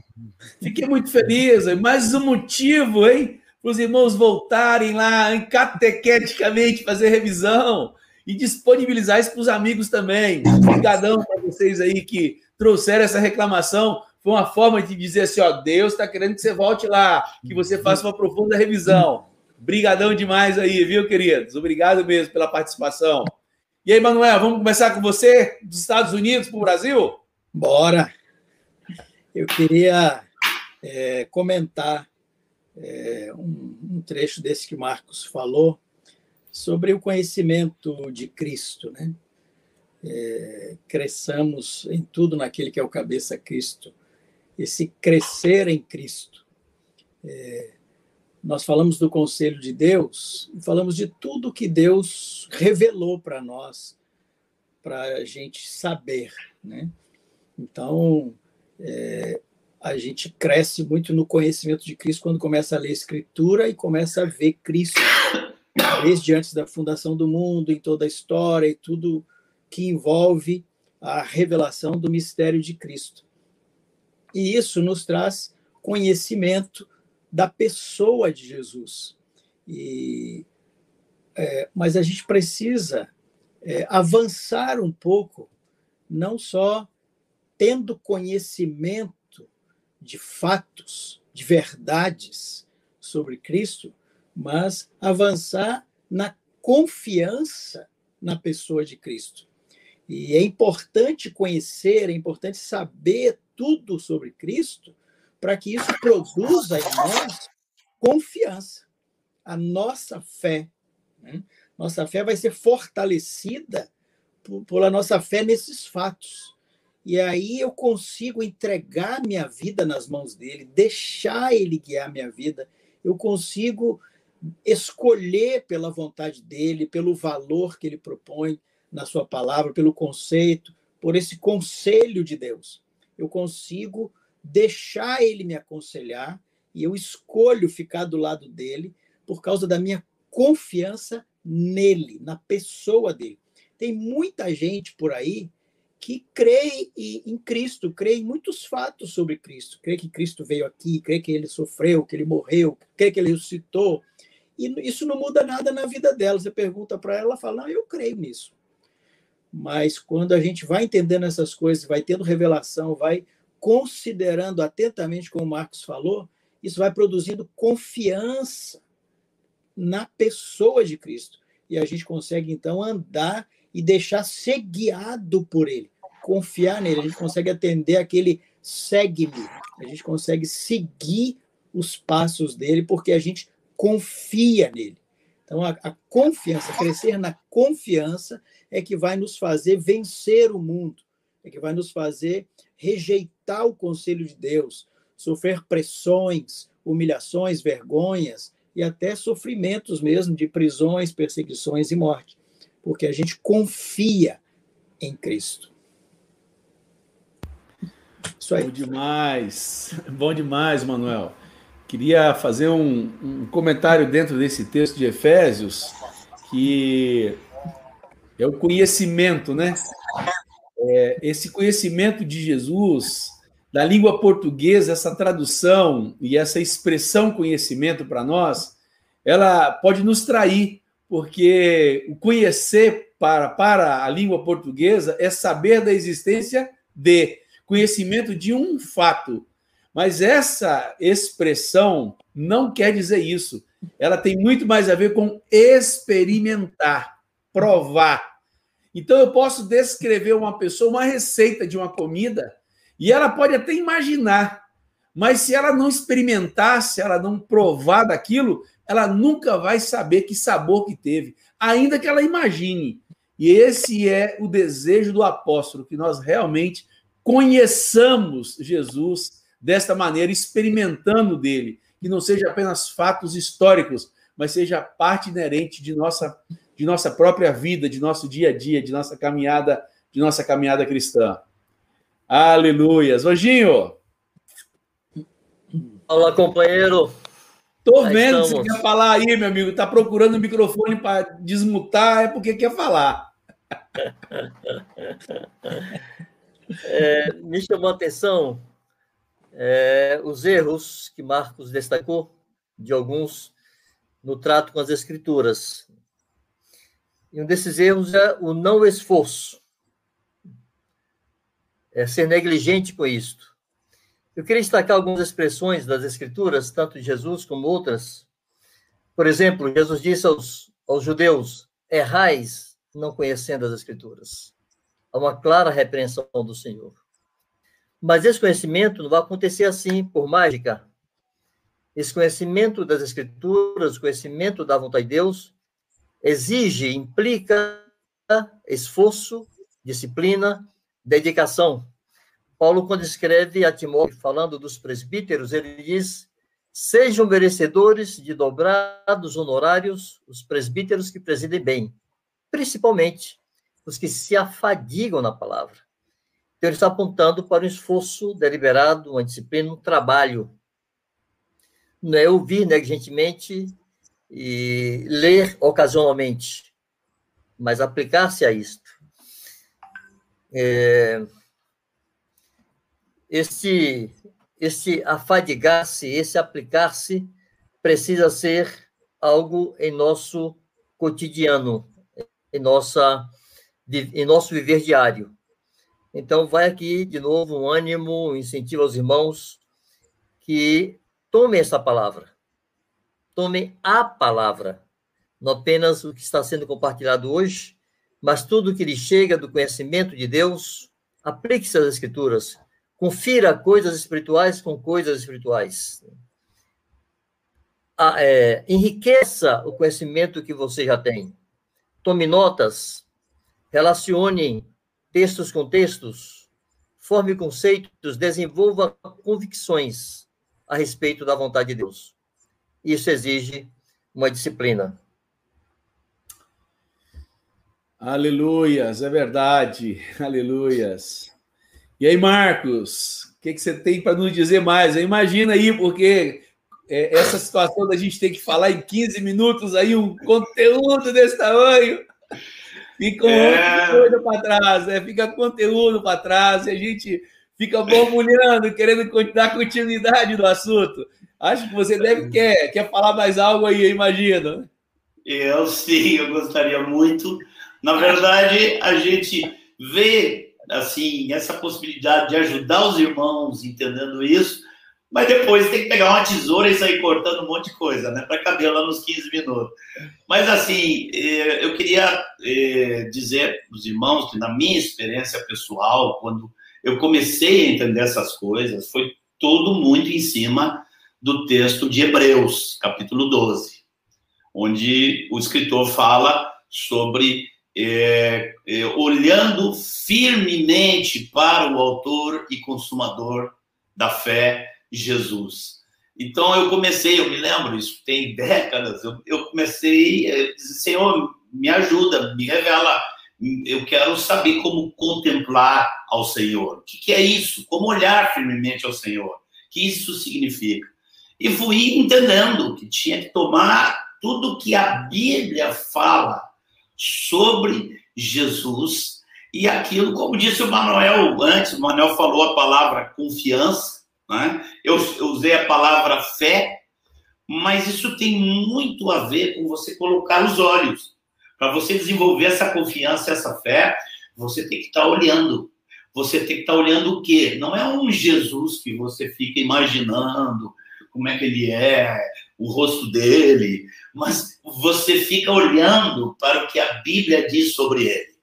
Fiquei muito feliz. Mais um motivo, hein? Os irmãos voltarem lá, catequeticamente, fazer revisão e disponibilizar isso para os amigos também. Obrigadão para vocês aí que trouxeram essa reclamação foi uma forma de dizer assim, ó, Deus está querendo que você volte lá, que você faça uma profunda revisão. Brigadão demais aí, viu, queridos? Obrigado mesmo pela participação. E aí, Manuel, vamos começar com você, dos Estados Unidos para o Brasil? Bora! Eu queria é, comentar é, um, um, trecho desse que Marcos falou sobre o conhecimento de Cristo, né? É, cresçamos em tudo naquele que é o cabeça Cristo esse crescer em Cristo. É, nós falamos do conselho de Deus falamos de tudo que Deus revelou para nós, para a gente saber. Né? Então, é, a gente cresce muito no conhecimento de Cristo quando começa a ler a Escritura e começa a ver Cristo desde antes da fundação do mundo, em toda a história e tudo que envolve a revelação do mistério de Cristo. E isso nos traz conhecimento da pessoa de Jesus. E, é, mas a gente precisa é, avançar um pouco, não só tendo conhecimento de fatos, de verdades sobre Cristo, mas avançar na confiança na pessoa de Cristo. E é importante conhecer, é importante saber tudo sobre Cristo, para que isso produza em nós confiança. A nossa fé. Né? Nossa fé vai ser fortalecida pela nossa fé nesses fatos. E aí eu consigo entregar minha vida nas mãos dele, deixar ele guiar minha vida. Eu consigo escolher pela vontade dele, pelo valor que ele propõe na sua palavra, pelo conceito, por esse conselho de Deus eu consigo deixar ele me aconselhar e eu escolho ficar do lado dele por causa da minha confiança nele, na pessoa dele. Tem muita gente por aí que crê em Cristo, crê em muitos fatos sobre Cristo, crê que Cristo veio aqui, crê que ele sofreu, que ele morreu, crê que ele ressuscitou. E isso não muda nada na vida dela. Você pergunta para ela, ela fala: Não, eu creio nisso. Mas quando a gente vai entendendo essas coisas, vai tendo revelação, vai considerando atentamente, como o Marcos falou, isso vai produzindo confiança na pessoa de Cristo. E a gente consegue, então, andar e deixar ser guiado por Ele, confiar nele. A gente consegue atender aquele segue-me, a gente consegue seguir os passos dele, porque a gente confia nele. Então, a, a, confiança, crescer na confiança, é que vai nos fazer vencer o mundo, é que vai nos fazer rejeitar o conselho de Deus, sofrer pressões, humilhações, vergonhas e até sofrimentos mesmo de prisões, perseguições e morte, porque a gente confia em Cristo. Isso aí. Bom demais, bom demais, Manuel. Queria fazer um, um comentário dentro desse texto de Efésios, que é o conhecimento, né? É, esse conhecimento de Jesus, da língua portuguesa, essa tradução e essa expressão conhecimento para nós, ela pode nos trair, porque o conhecer para, para a língua portuguesa é saber da existência de, conhecimento de um fato. Mas essa expressão não quer dizer isso. Ela tem muito mais a ver com experimentar, provar. Então eu posso descrever uma pessoa, uma receita de uma comida, e ela pode até imaginar, mas se ela não experimentar, se ela não provar daquilo, ela nunca vai saber que sabor que teve, ainda que ela imagine. E esse é o desejo do apóstolo, que nós realmente conheçamos Jesus desta maneira, experimentando dele, que não seja apenas fatos históricos, mas seja parte inerente de nossa, de nossa própria vida, de nosso dia a dia, de nossa caminhada, de nossa caminhada cristã. Aleluias. Anjinho! Olá, companheiro. Tô vendo que você quer falar aí, meu amigo. Tá procurando o microfone para desmutar, é porque quer falar. É, me chamou a atenção é, os erros que Marcos destacou, de alguns, no trato com as Escrituras. E um desses erros é o não esforço. É ser negligente com isto. Eu queria destacar algumas expressões das Escrituras, tanto de Jesus como outras. Por exemplo, Jesus disse aos, aos judeus: errais não conhecendo as Escrituras a uma clara repreensão do Senhor. Mas esse conhecimento não vai acontecer assim, por mágica. Esse conhecimento das Escrituras, o conhecimento da vontade de Deus, exige, implica esforço, disciplina, dedicação. Paulo, quando escreve a Timóteo, falando dos presbíteros, ele diz: sejam merecedores de dobrados honorários os presbíteros que presidem bem, principalmente os que se afadigam na palavra. Então, ele está apontando para um esforço deliberado, uma disciplina, um trabalho. Não é ouvir negligentemente e ler ocasionalmente, mas aplicar-se a isto. É, esse, esse afadigar-se, esse aplicar-se, precisa ser algo em nosso cotidiano, em nossa em nosso viver diário. Então, vai aqui de novo um ânimo, um incentivo aos irmãos que tomem essa palavra, tomem a palavra, não apenas o que está sendo compartilhado hoje, mas tudo que lhe chega do conhecimento de Deus, aplique-se às Escrituras, confira coisas espirituais com coisas espirituais. Ah, é, enriqueça o conhecimento que você já tem. Tome notas, Relacione textos com textos, forme conceitos, desenvolva convicções a respeito da vontade de Deus. Isso exige uma disciplina. Aleluias, é verdade. Aleluias. E aí, Marcos, o que, que você tem para nos dizer mais? Imagina aí, porque é, essa situação da gente ter que falar em 15 minutos aí um conteúdo desse tamanho. Fica é... coisa para trás, né? fica conteúdo para trás, e a gente fica borbulhando, querendo dar continuidade no assunto. Acho que você deve quer, quer falar mais algo aí, imagina. Eu sim, eu gostaria muito. Na verdade, a gente vê assim essa possibilidade de ajudar os irmãos entendendo isso, mas depois tem que pegar uma tesoura e sair cortando um monte de coisa, né, para caber lá nos 15 minutos. Mas assim, eh, eu queria eh, dizer para os irmãos que na minha experiência pessoal, quando eu comecei a entender essas coisas, foi tudo muito em cima do texto de Hebreus, capítulo 12, onde o escritor fala sobre é, é, olhando firmemente para o autor e consumador da fé, Jesus. Então eu comecei, eu me lembro, isso tem décadas, eu, eu comecei a dizer, Senhor, me ajuda, me revela, eu quero saber como contemplar ao Senhor. O que, que é isso? Como olhar firmemente ao Senhor? O que isso significa? e fui entendendo que tinha que tomar tudo que a Bíblia fala sobre Jesus e aquilo, como disse o Manuel antes, o Manuel falou a palavra confiança, né? eu, eu usei a palavra fé, mas isso tem muito a ver com você colocar os olhos. Para você desenvolver essa confiança, essa fé, você tem que estar tá olhando. Você tem que estar tá olhando o quê? Não é um Jesus que você fica imaginando, como é que ele é, o rosto dele, mas você fica olhando para o que a Bíblia diz sobre ele.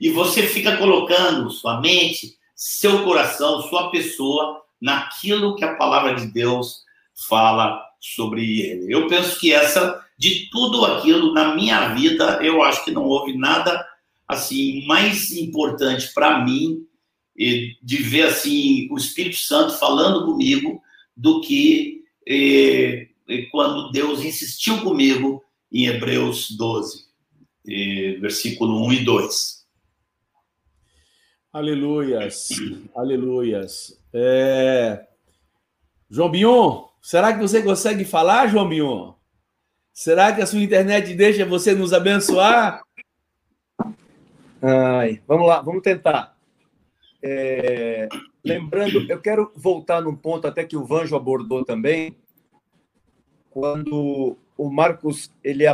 E você fica colocando sua mente, seu coração, sua pessoa naquilo que a palavra de Deus fala sobre ele. Eu penso que essa, de tudo aquilo na minha vida, eu acho que não houve nada assim mais importante para mim de ver assim o Espírito Santo falando comigo do que quando Deus insistiu comigo em Hebreus 12, e, versículo 1 e 2. Aleluias, aleluias. É... João Bion, será que você consegue falar, João Bion? Será que a sua internet deixa você nos abençoar? Ai, vamos lá, vamos tentar. É, lembrando, eu quero voltar num ponto até que o Vanjo abordou também, quando o Marcos ele,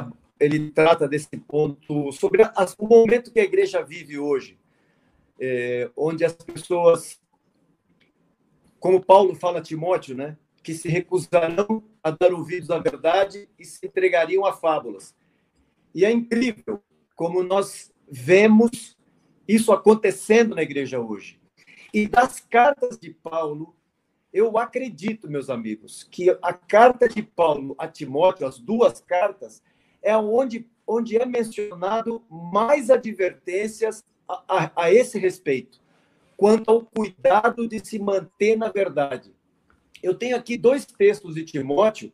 ele trata desse ponto sobre as, o momento que a igreja vive hoje, é, onde as pessoas, como Paulo fala a Timóteo, né, que se recusarão a dar ouvidos à verdade e se entregariam a fábulas. E é incrível como nós vemos isso acontecendo na igreja hoje. E das cartas de Paulo, eu acredito, meus amigos, que a carta de Paulo a Timóteo, as duas cartas, é onde, onde é mencionado mais advertências a, a, esse respeito, quanto ao cuidado de se manter na verdade. Eu tenho aqui dois textos de Timóteo,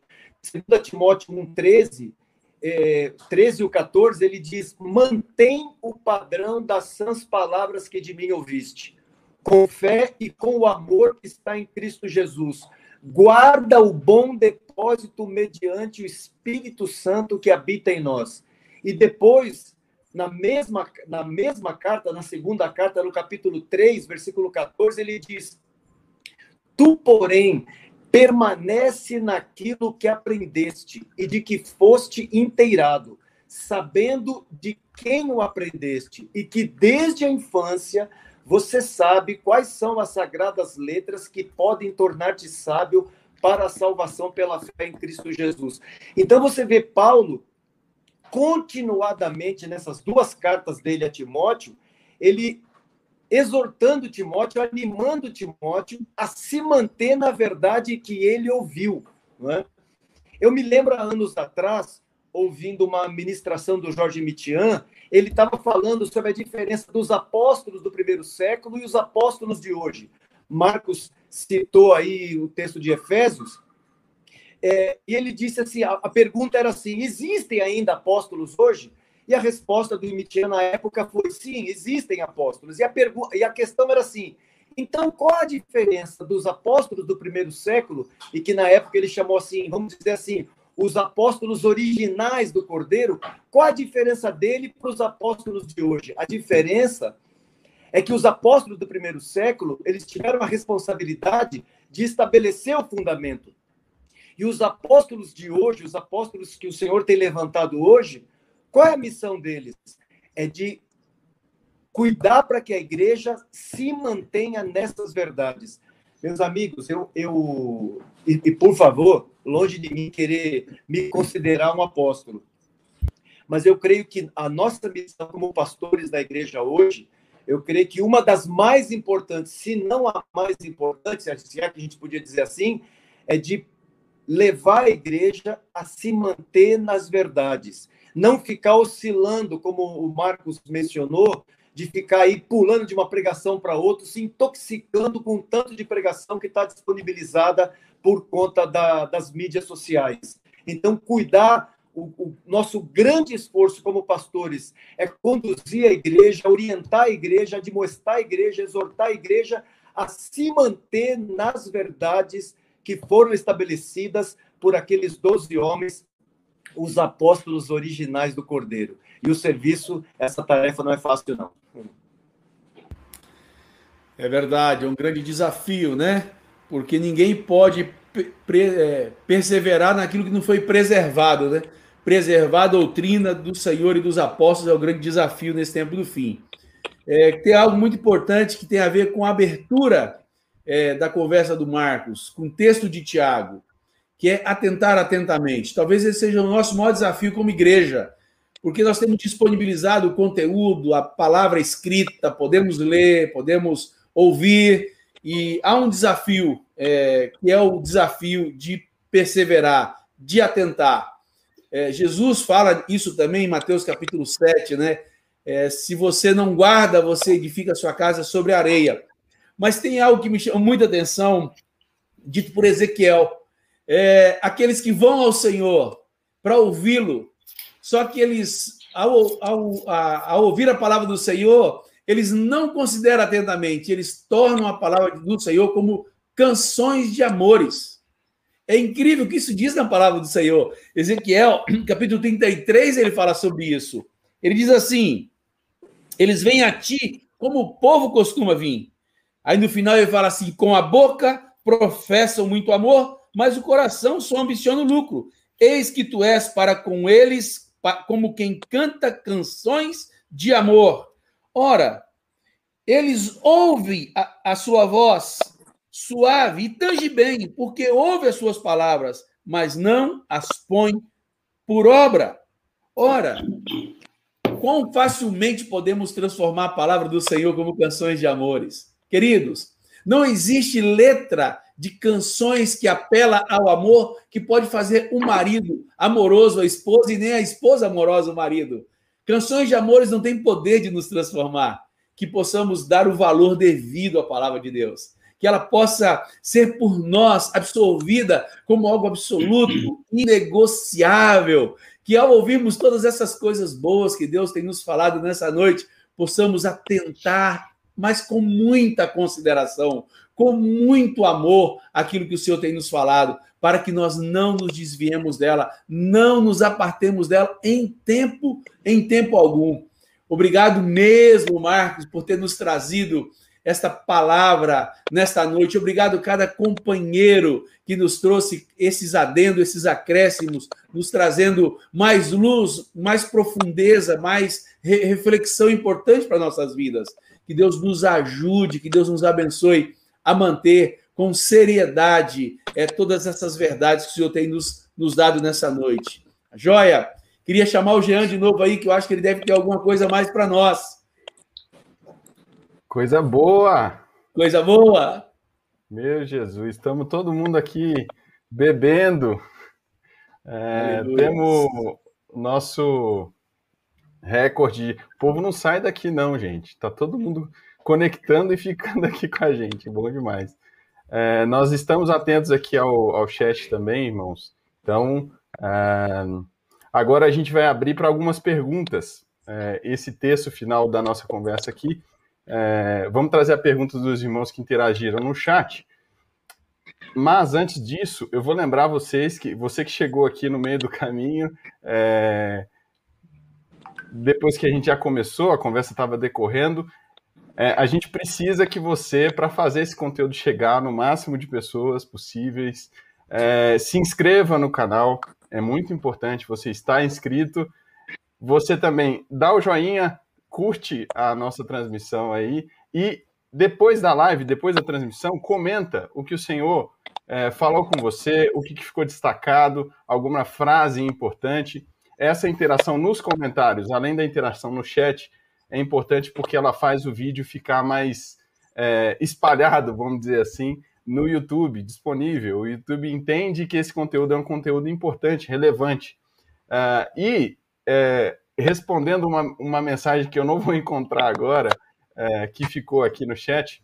2 Timóteo 1,13 é, 13 e 14, ele diz: mantém o padrão das sãs palavras que de mim ouviste, com fé e com o amor que está em Cristo Jesus. Guarda o bom depósito mediante o Espírito Santo que habita em nós. E depois, na mesma, na mesma carta, na segunda carta, no capítulo 3, versículo 14, ele diz: Tu, porém, permanece naquilo que aprendeste e de que foste inteirado, sabendo de quem o aprendeste e que desde a infância você sabe quais são as sagradas letras que podem tornar-te sábio para a salvação pela fé em Cristo Jesus. Então você vê Paulo continuadamente nessas duas cartas dele a Timóteo, ele exortando Timóteo, animando Timóteo a se manter na verdade que ele ouviu. É? Eu me lembro há anos atrás, ouvindo uma ministração do Jorge Mitian, ele estava falando sobre a diferença dos apóstolos do primeiro século e os apóstolos de hoje. Marcos citou aí o texto de Efésios, é, e ele disse assim: a, a pergunta era assim: existem ainda apóstolos hoje? E a resposta do Imitian na época foi: sim, existem apóstolos. E a, e a questão era assim: então qual a diferença dos apóstolos do primeiro século, e que na época ele chamou assim, vamos dizer assim, os apóstolos originais do Cordeiro, qual a diferença dele para os apóstolos de hoje? A diferença é que os apóstolos do primeiro século, eles tiveram a responsabilidade de estabelecer o fundamento. E os apóstolos de hoje, os apóstolos que o Senhor tem levantado hoje, qual é a missão deles? É de cuidar para que a igreja se mantenha nessas verdades. Meus amigos, eu, eu e, e, por favor, longe de mim querer me considerar um apóstolo, mas eu creio que a nossa missão como pastores da igreja hoje, eu creio que uma das mais importantes, se não a mais importante, se é que a gente podia dizer assim, é de levar a igreja a se manter nas verdades, não ficar oscilando, como o Marcos mencionou, de ficar aí pulando de uma pregação para outra, se intoxicando com o tanto de pregação que está disponibilizada por conta da, das mídias sociais. Então, cuidar, o, o, nosso grande esforço como pastores é conduzir a igreja, orientar a igreja, admoestar a igreja, exortar a igreja a se manter nas verdades que foram estabelecidas por aqueles doze homens, os apóstolos originais do Cordeiro. E o serviço, essa tarefa não é fácil, não. É verdade, é um grande desafio, né? Porque ninguém pode é, perseverar naquilo que não foi preservado, né? Preservar a doutrina do Senhor e dos apóstolos é o grande desafio nesse tempo do fim. É, tem algo muito importante que tem a ver com a abertura é, da conversa do Marcos, com o texto de Tiago, que é atentar atentamente. Talvez esse seja o nosso maior desafio como igreja, porque nós temos disponibilizado o conteúdo, a palavra escrita, podemos ler, podemos ouvir, e há um desafio, é, que é o desafio de perseverar, de atentar. É, Jesus fala isso também em Mateus capítulo 7, né? É, se você não guarda, você edifica a sua casa sobre areia. Mas tem algo que me chama muita atenção, dito por Ezequiel. É, aqueles que vão ao Senhor para ouvi-lo, só que eles, ao, ao, a, ao ouvir a palavra do Senhor, eles não consideram atentamente, eles tornam a palavra do Senhor como canções de amores. É incrível o que isso diz na palavra do Senhor. Ezequiel, capítulo 33, ele fala sobre isso. Ele diz assim: Eles vêm a ti como o povo costuma vir. Aí no final ele fala assim: Com a boca professam muito amor, mas o coração só ambiciona o lucro. Eis que tu és para com eles como quem canta canções de amor Ora, eles ouvem a, a sua voz suave e tange bem, porque ouve as suas palavras, mas não as põe por obra. Ora, quão facilmente podemos transformar a palavra do Senhor como canções de amores? Queridos, não existe letra de canções que apela ao amor que pode fazer o marido amoroso à esposa e nem a esposa amorosa ao marido. Canções de amores não têm poder de nos transformar, que possamos dar o valor devido à palavra de Deus, que ela possa ser por nós absorvida como algo absoluto, inegociável, que ao ouvirmos todas essas coisas boas que Deus tem nos falado nessa noite, possamos atentar, mas com muita consideração, com muito amor, aquilo que o Senhor tem nos falado, para que nós não nos desviemos dela, não nos apartemos dela em tempo, em tempo algum. Obrigado mesmo, Marcos, por ter nos trazido esta palavra nesta noite. Obrigado cada companheiro que nos trouxe esses adendos, esses acréscimos, nos trazendo mais luz, mais profundeza, mais re reflexão importante para nossas vidas. Que Deus nos ajude, que Deus nos abençoe a manter com seriedade é, todas essas verdades que o Senhor tem nos, nos dado nessa noite. Joia, queria chamar o Jean de novo aí, que eu acho que ele deve ter alguma coisa mais para nós. Coisa boa! Coisa boa! Meu Jesus, estamos todo mundo aqui bebendo. É, temos o nosso recorde. O povo não sai daqui, não, gente. Tá todo mundo conectando e ficando aqui com a gente. Bom demais. É, nós estamos atentos aqui ao, ao chat também, irmãos. Então, é, agora a gente vai abrir para algumas perguntas. É, esse texto final da nossa conversa aqui. É, vamos trazer a pergunta dos irmãos que interagiram no chat. Mas antes disso, eu vou lembrar vocês que você que chegou aqui no meio do caminho, é, depois que a gente já começou, a conversa estava decorrendo, é, a gente precisa que você, para fazer esse conteúdo chegar no máximo de pessoas possíveis, É, se inscreva no canal, é muito importante você estar inscrito. Você também dá o joinha, curte a nossa transmissão aí e depois da live, depois da transmissão, comenta o que o Senhor é, falou com você, o que, que ficou destacado, alguma frase importante. Essa interação nos comentários, além da interação no chat, é importante porque ela faz o vídeo ficar mais é, espalhado, vamos dizer assim, no YouTube, disponível. O YouTube entende que esse conteúdo é um conteúdo importante, relevante. Uh, e é, respondendo uma, uma mensagem que eu não vou encontrar agora, é, que ficou aqui no chat,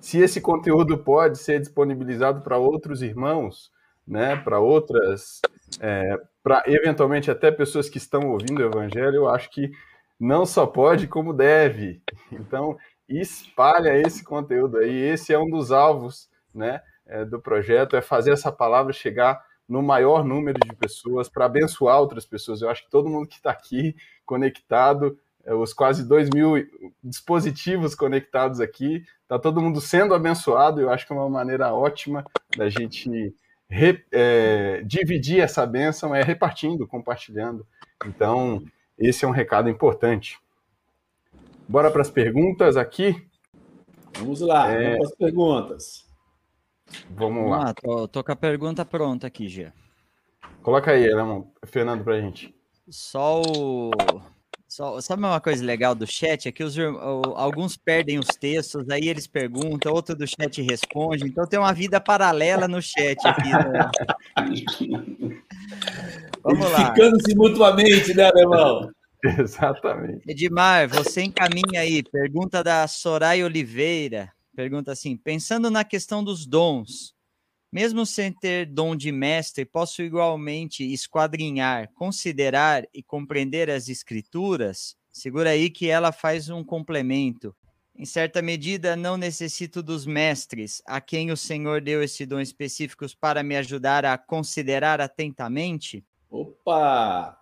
se esse conteúdo pode ser disponibilizado para outros irmãos, né, para outras, é, para eventualmente até pessoas que estão ouvindo o evangelho, eu acho que não só pode, como deve. Então, espalha esse conteúdo aí. Esse é um dos alvos né, é, do projeto, é fazer essa palavra chegar no maior número de pessoas, para abençoar outras pessoas. Eu acho que todo mundo que está aqui conectado, é, os quase 2 mil dispositivos conectados aqui, está todo mundo sendo abençoado. Eu acho que é uma maneira ótima da gente re, é, dividir essa bênção, é repartindo, compartilhando. Então, esse é um recado importante. Bora para as perguntas aqui. Vamos lá, é... vamos para as perguntas. Vamos lá. Ah, tô, tô, com a pergunta pronta aqui, Gê. Coloca aí, Fernando, para a gente. Só o. Só, sabe uma coisa legal do chat? É que os, alguns perdem os textos, aí eles perguntam, outro do chat responde, então tem uma vida paralela no chat aqui. Né? Vamos lá. Ficando-se mutuamente, né, alemão? Exatamente. Edmar, você encaminha aí. Pergunta da Soraya Oliveira. Pergunta assim: pensando na questão dos dons, mesmo sem ter dom de mestre, posso igualmente esquadrinhar, considerar e compreender as escrituras? Segura aí que ela faz um complemento. Em certa medida, não necessito dos mestres, a quem o Senhor deu esse dom específicos para me ajudar a considerar atentamente? Opa!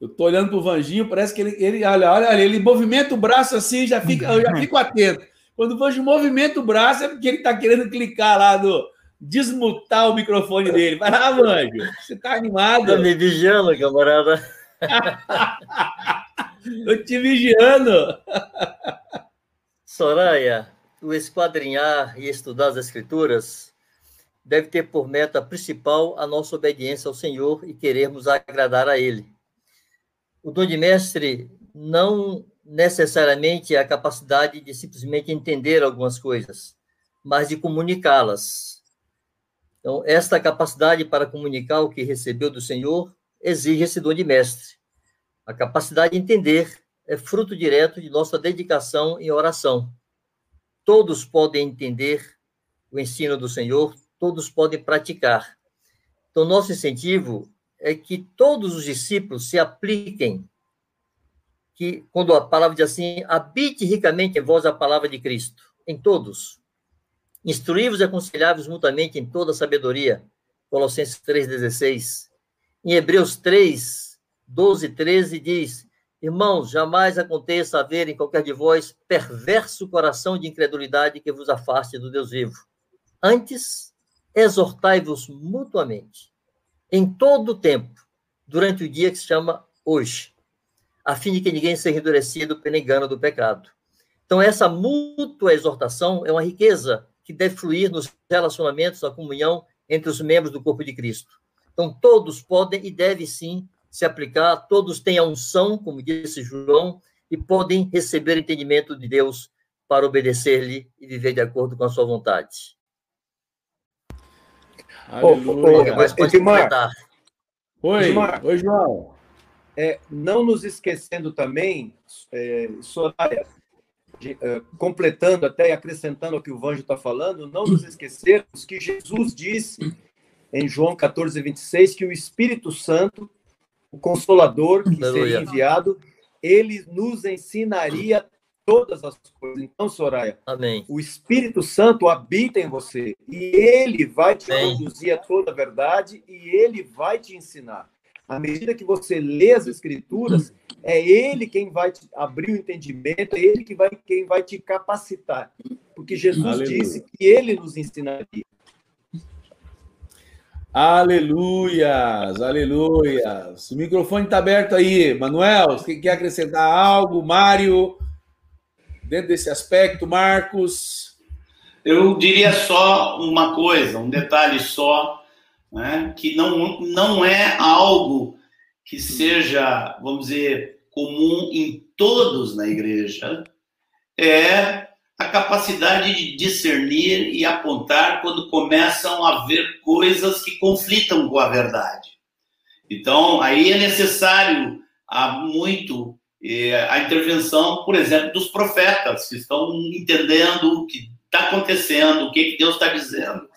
Eu tô olhando pro Vanginho, parece que ele, ele olha, olha, ele movimenta o braço assim, já fica, eu já fico atento. Quando o Vanginho movimenta o braço, é porque ele tá querendo clicar lá no desmutar o microfone dele. Vai lá, Vanjo. Você tá animado? Tá me vigiando, camarada. eu te vigiando. Soraya, o esquadrinhar e estudar as escrituras deve ter por meta principal a nossa obediência ao Senhor e querermos agradar a Ele o dom de mestre não necessariamente é a capacidade de simplesmente entender algumas coisas, mas de comunicá-las. Então, esta capacidade para comunicar o que recebeu do Senhor exige esse dom de mestre. A capacidade de entender é fruto direto de nossa dedicação em oração. Todos podem entender o ensino do Senhor, todos podem praticar. Então, nosso incentivo é que todos os discípulos se apliquem, que quando a palavra diz assim, habite ricamente em vós a palavra de Cristo, em todos. Instruí-vos e aconselhai-vos mutuamente em toda sabedoria. Colossenses 3,16. Em Hebreus 3, 12 e 13 diz: Irmãos, jamais aconteça haver em qualquer de vós perverso coração de incredulidade que vos afaste do Deus vivo. Antes, exortai-vos mutuamente em todo o tempo, durante o dia que se chama hoje, a fim de que ninguém seja endurecido pelo engano do pecado. Então, essa mútua exortação é uma riqueza que deve fluir nos relacionamentos, na comunhão entre os membros do corpo de Cristo. Então, todos podem e devem sim se aplicar, todos têm a unção, como disse João, e podem receber entendimento de Deus para obedecer-lhe e viver de acordo com a sua vontade. Aleluia. Edmar, Oi, Edmar, Oi, João. É, não nos esquecendo também, é, Soraya, de, é, completando até e acrescentando o que o Vanjo está falando, não nos esquecermos que Jesus disse em João 14, 26, que o Espírito Santo, o Consolador que seria enviado, ele nos ensinaria todas as coisas. Então, Soraya, Amém. o Espírito Santo habita em você e ele vai te Amém. conduzir a toda a verdade e ele vai te ensinar. À medida que você lê as escrituras, é ele quem vai te abrir o entendimento, é ele que vai, quem vai te capacitar. Porque Jesus Aleluia. disse que ele nos ensinaria. Aleluias, aleluias. O microfone está aberto aí. Manuel, você quer acrescentar algo? Mário, dentro desse aspecto, Marcos? Eu diria só uma coisa, um detalhe só, né, que não, não é algo que seja, vamos dizer, comum em todos na igreja, é a capacidade de discernir e apontar quando começam a ver coisas que conflitam com a verdade. Então, aí é necessário há muito é, a intervenção, por exemplo, dos profetas, que estão entendendo o que está acontecendo, o que, que Deus está dizendo.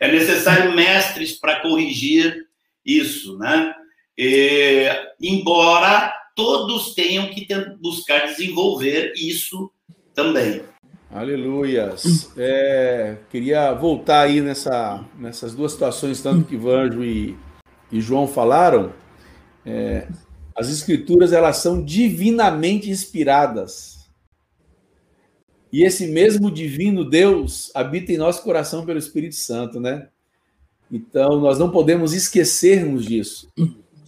É necessário mestres para corrigir isso, né? E, embora todos tenham que buscar desenvolver isso também. Aleluias. É, queria voltar aí nessa, nessas duas situações, tanto que Vanjo e, e João falaram. É, as escrituras elas são divinamente inspiradas. E esse mesmo divino Deus habita em nosso coração pelo Espírito Santo, né? Então nós não podemos esquecermos disso.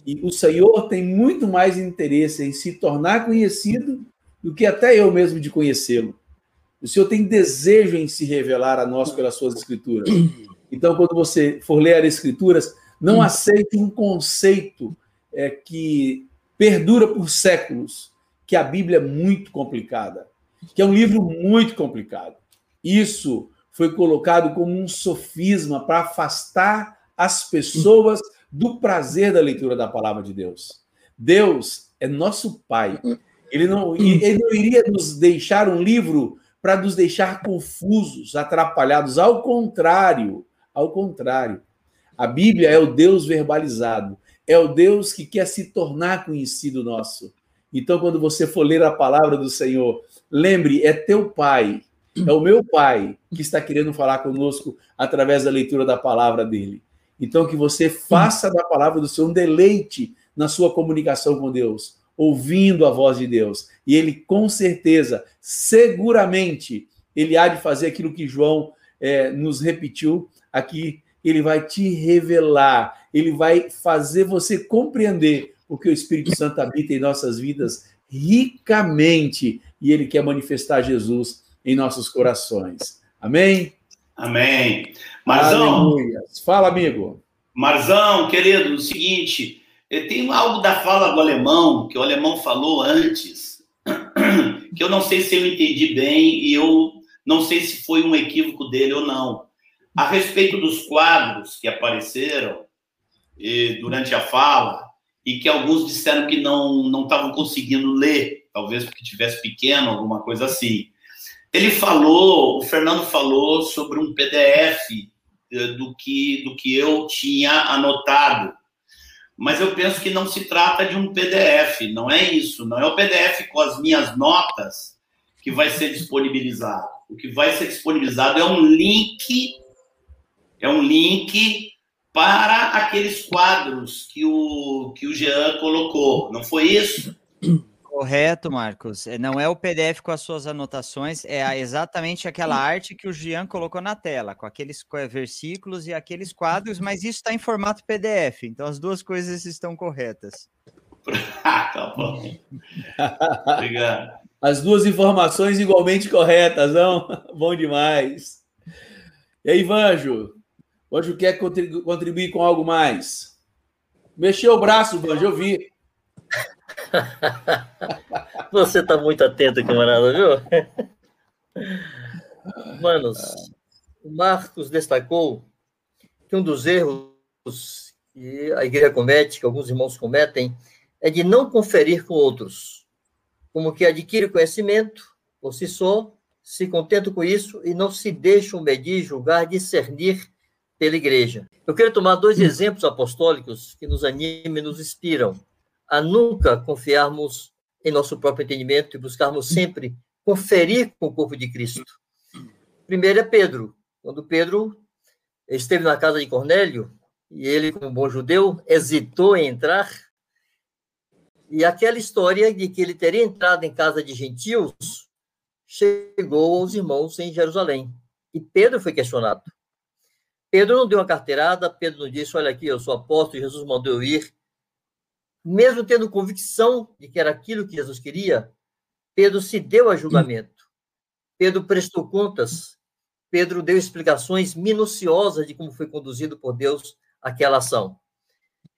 E o Senhor tem muito mais interesse em se tornar conhecido do que até eu mesmo de conhecê-lo. O Senhor tem desejo em se revelar a nós pelas suas escrituras. Então, quando você for ler as escrituras, não aceite um conceito é, que perdura por séculos, que a Bíblia é muito complicada, que é um livro muito complicado. Isso foi colocado como um sofisma para afastar as pessoas do prazer da leitura da palavra de Deus. Deus é nosso Pai. Ele não, ele não iria nos deixar um livro para nos deixar confusos, atrapalhados. Ao contrário, ao contrário. A Bíblia é o Deus verbalizado, é o Deus que quer se tornar conhecido nosso. Então, quando você for ler a palavra do Senhor, lembre, é teu Pai, é o meu Pai que está querendo falar conosco através da leitura da palavra dele. Então, que você faça da palavra do Senhor um deleite na sua comunicação com Deus ouvindo a voz de Deus. E ele, com certeza, seguramente, ele há de fazer aquilo que João é, nos repetiu aqui. Ele vai te revelar, ele vai fazer você compreender porque o Espírito Santo habita em nossas vidas ricamente e ele quer manifestar Jesus em nossos corações. Amém? Amém. Marzão. Aleluia. Fala, amigo. Marzão, querido, o seguinte, tem algo da fala do alemão, que o alemão falou antes, que eu não sei se eu entendi bem e eu não sei se foi um equívoco dele ou não. A respeito dos quadros que apareceram durante a fala e que alguns disseram que não não estavam conseguindo ler, talvez porque tivesse pequeno, alguma coisa assim. Ele falou, o Fernando falou sobre um PDF eh, do que do que eu tinha anotado mas eu penso que não se trata de um PDF, não é isso, não é o PDF com as minhas notas que vai ser disponibilizado. O que vai ser disponibilizado é um link, é um link para aqueles quadros que o que o Jean colocou. Não foi isso? Correto, Marcos. É, não é o PDF com as suas anotações, é exatamente aquela arte que o Jean colocou na tela, com aqueles versículos e aqueles quadros, mas isso está em formato PDF, então as duas coisas estão corretas. tá bom. Obrigado. As duas informações igualmente corretas, não? Bom demais. E aí, Vanjo? Vanjo quer contribuir com algo mais? Mexeu o braço, Vanjo, eu vi. Você tá muito atento, camarada, viu? Manos, o Marcos destacou que um dos erros que a igreja comete, que alguns irmãos cometem, é de não conferir com outros. Como que adquire conhecimento por si só, se contenta com isso e não se deixam medir, julgar, discernir pela igreja. Eu quero tomar dois exemplos apostólicos que nos animam e nos inspiram a nunca confiarmos em nosso próprio entendimento e buscarmos sempre conferir com o corpo de Cristo. Primeiro é Pedro. Quando Pedro esteve na casa de Cornélio, e ele, como bom judeu, hesitou em entrar, e aquela história de que ele teria entrado em casa de gentios chegou aos irmãos em Jerusalém. E Pedro foi questionado. Pedro não deu uma carteirada, Pedro não disse: Olha aqui, eu sou apóstolo, Jesus mandou eu ir. Mesmo tendo convicção de que era aquilo que Jesus queria, Pedro se deu a julgamento. Pedro prestou contas. Pedro deu explicações minuciosas de como foi conduzido por Deus aquela ação.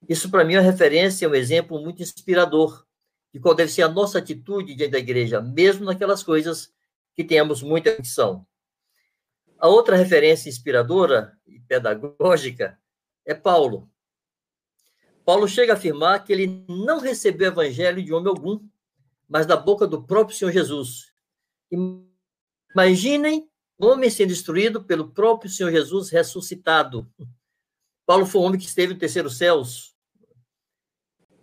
Isso, para mim, é uma referência, um exemplo muito inspirador de qual deve ser a nossa atitude diante da igreja, mesmo naquelas coisas que tenhamos muita condição. A outra referência inspiradora e pedagógica é Paulo. Paulo chega a afirmar que ele não recebeu evangelho de homem algum, mas da boca do próprio Senhor Jesus. Imaginem um homem sendo instruído pelo próprio Senhor Jesus ressuscitado. Paulo foi um homem que esteve no terceiro céus.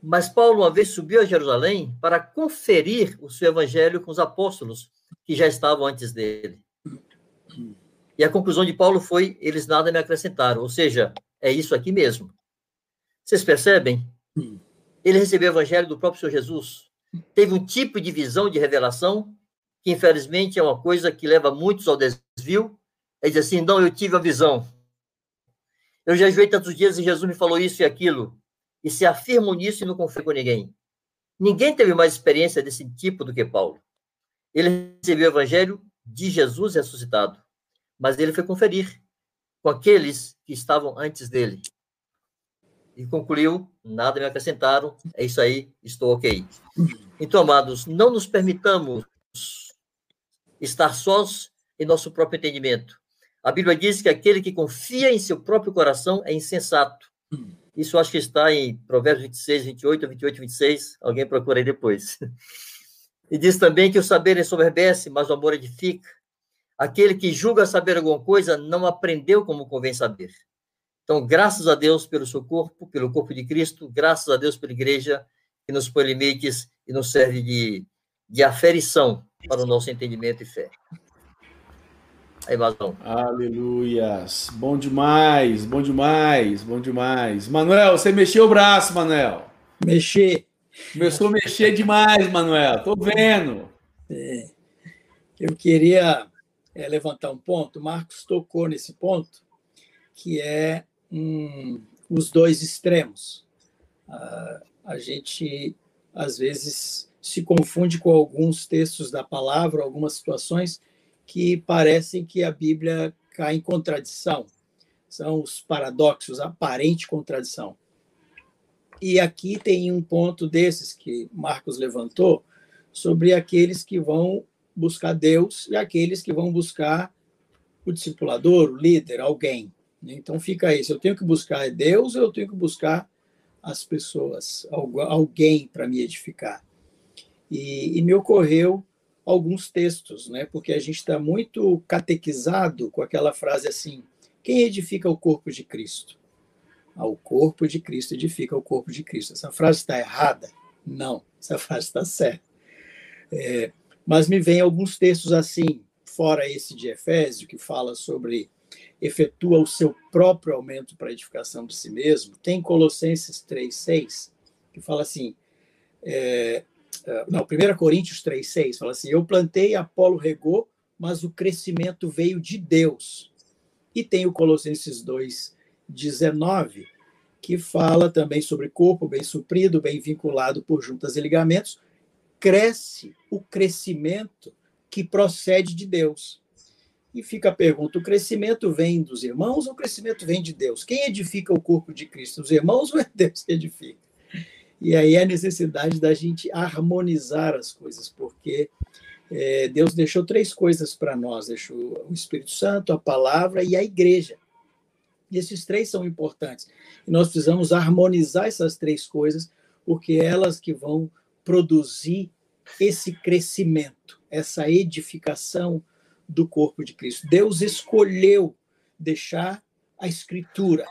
Mas Paulo uma vez subiu a Jerusalém para conferir o seu evangelho com os apóstolos que já estavam antes dele. E a conclusão de Paulo foi: eles nada me acrescentaram. Ou seja, é isso aqui mesmo. Vocês percebem? Ele recebeu o evangelho do próprio Senhor Jesus. Teve um tipo de visão de revelação que, infelizmente, é uma coisa que leva muitos ao desvio. É dizer assim: não, eu tive a visão. Eu já jejuei tantos dias e Jesus me falou isso e aquilo. E se afirmo nisso e não confio com ninguém. Ninguém teve mais experiência desse tipo do que Paulo. Ele recebeu o evangelho de Jesus ressuscitado mas ele foi conferir com aqueles que estavam antes dele. E concluiu: nada me acrescentaram, é isso aí, estou ok. Então, amados, não nos permitamos estar sós em nosso próprio entendimento. A Bíblia diz que aquele que confia em seu próprio coração é insensato. Isso acho que está em Provérbios 26, 28, 28, 26. Alguém procura aí depois. E diz também que o saber ensoberbece, mas o amor edifica. Aquele que julga saber alguma coisa não aprendeu como convém saber. Então, graças a Deus pelo seu corpo, pelo corpo de Cristo, graças a Deus pela igreja que nos põe limites e nos serve de, de aferição para o nosso entendimento e fé. Aí, Vazão. Aleluias. Bom demais, bom demais, bom demais. Manuel, você mexeu o braço, Manuel. Mexer. Começou a mexer demais, Manuel. Tô vendo. É. Eu queria é, levantar um ponto, Marcos tocou nesse ponto, que é um, os dois extremos. Uh, a gente, às vezes, se confunde com alguns textos da palavra, algumas situações que parecem que a Bíblia cai em contradição. São os paradoxos, aparente contradição. E aqui tem um ponto desses que Marcos levantou sobre aqueles que vão buscar Deus e aqueles que vão buscar o discipulador, o líder, alguém. Então fica isso. Eu tenho que buscar Deus ou eu tenho que buscar as pessoas, alguém para me edificar. E, e, me ocorreu alguns textos, né? Porque a gente está muito catequizado com aquela frase assim: quem edifica o corpo de Cristo? Ah, o corpo de Cristo edifica o corpo de Cristo. Essa frase está errada? Não, essa frase está certa. É, mas me vem alguns textos assim, fora esse de Efésio, que fala sobre efetua o seu próprio aumento para a edificação de si mesmo. Tem Colossenses 3,6, que fala assim, é, é não, 1 Coríntios 3,6 fala assim: Eu plantei, Apolo regou, mas o crescimento veio de Deus. E tem o Colossenses 2,19, que fala também sobre corpo bem suprido, bem vinculado por juntas e ligamentos, cresce o crescimento que procede de Deus. E fica a pergunta: o crescimento vem dos irmãos ou o crescimento vem de Deus? Quem edifica o corpo de Cristo? Os irmãos ou é Deus que edifica? E aí a necessidade da gente harmonizar as coisas, porque é, Deus deixou três coisas para nós: deixou o Espírito Santo, a palavra e a igreja. E esses três são importantes. E nós precisamos harmonizar essas três coisas, porque elas que vão produzir esse crescimento, essa edificação do corpo de Cristo. Deus escolheu deixar a escritura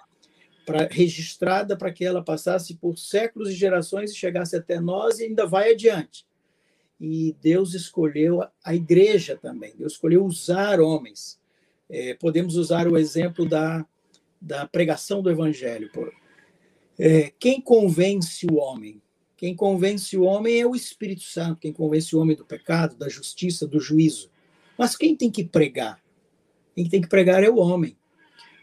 para registrada para que ela passasse por séculos e gerações e chegasse até nós e ainda vai adiante. E Deus escolheu a igreja também. Deus escolheu usar homens. É, podemos usar o exemplo da, da pregação do evangelho. É, quem convence o homem? Quem convence o homem é o Espírito Santo, quem convence o homem do pecado, da justiça, do juízo. Mas quem tem que pregar? Quem tem que pregar é o homem.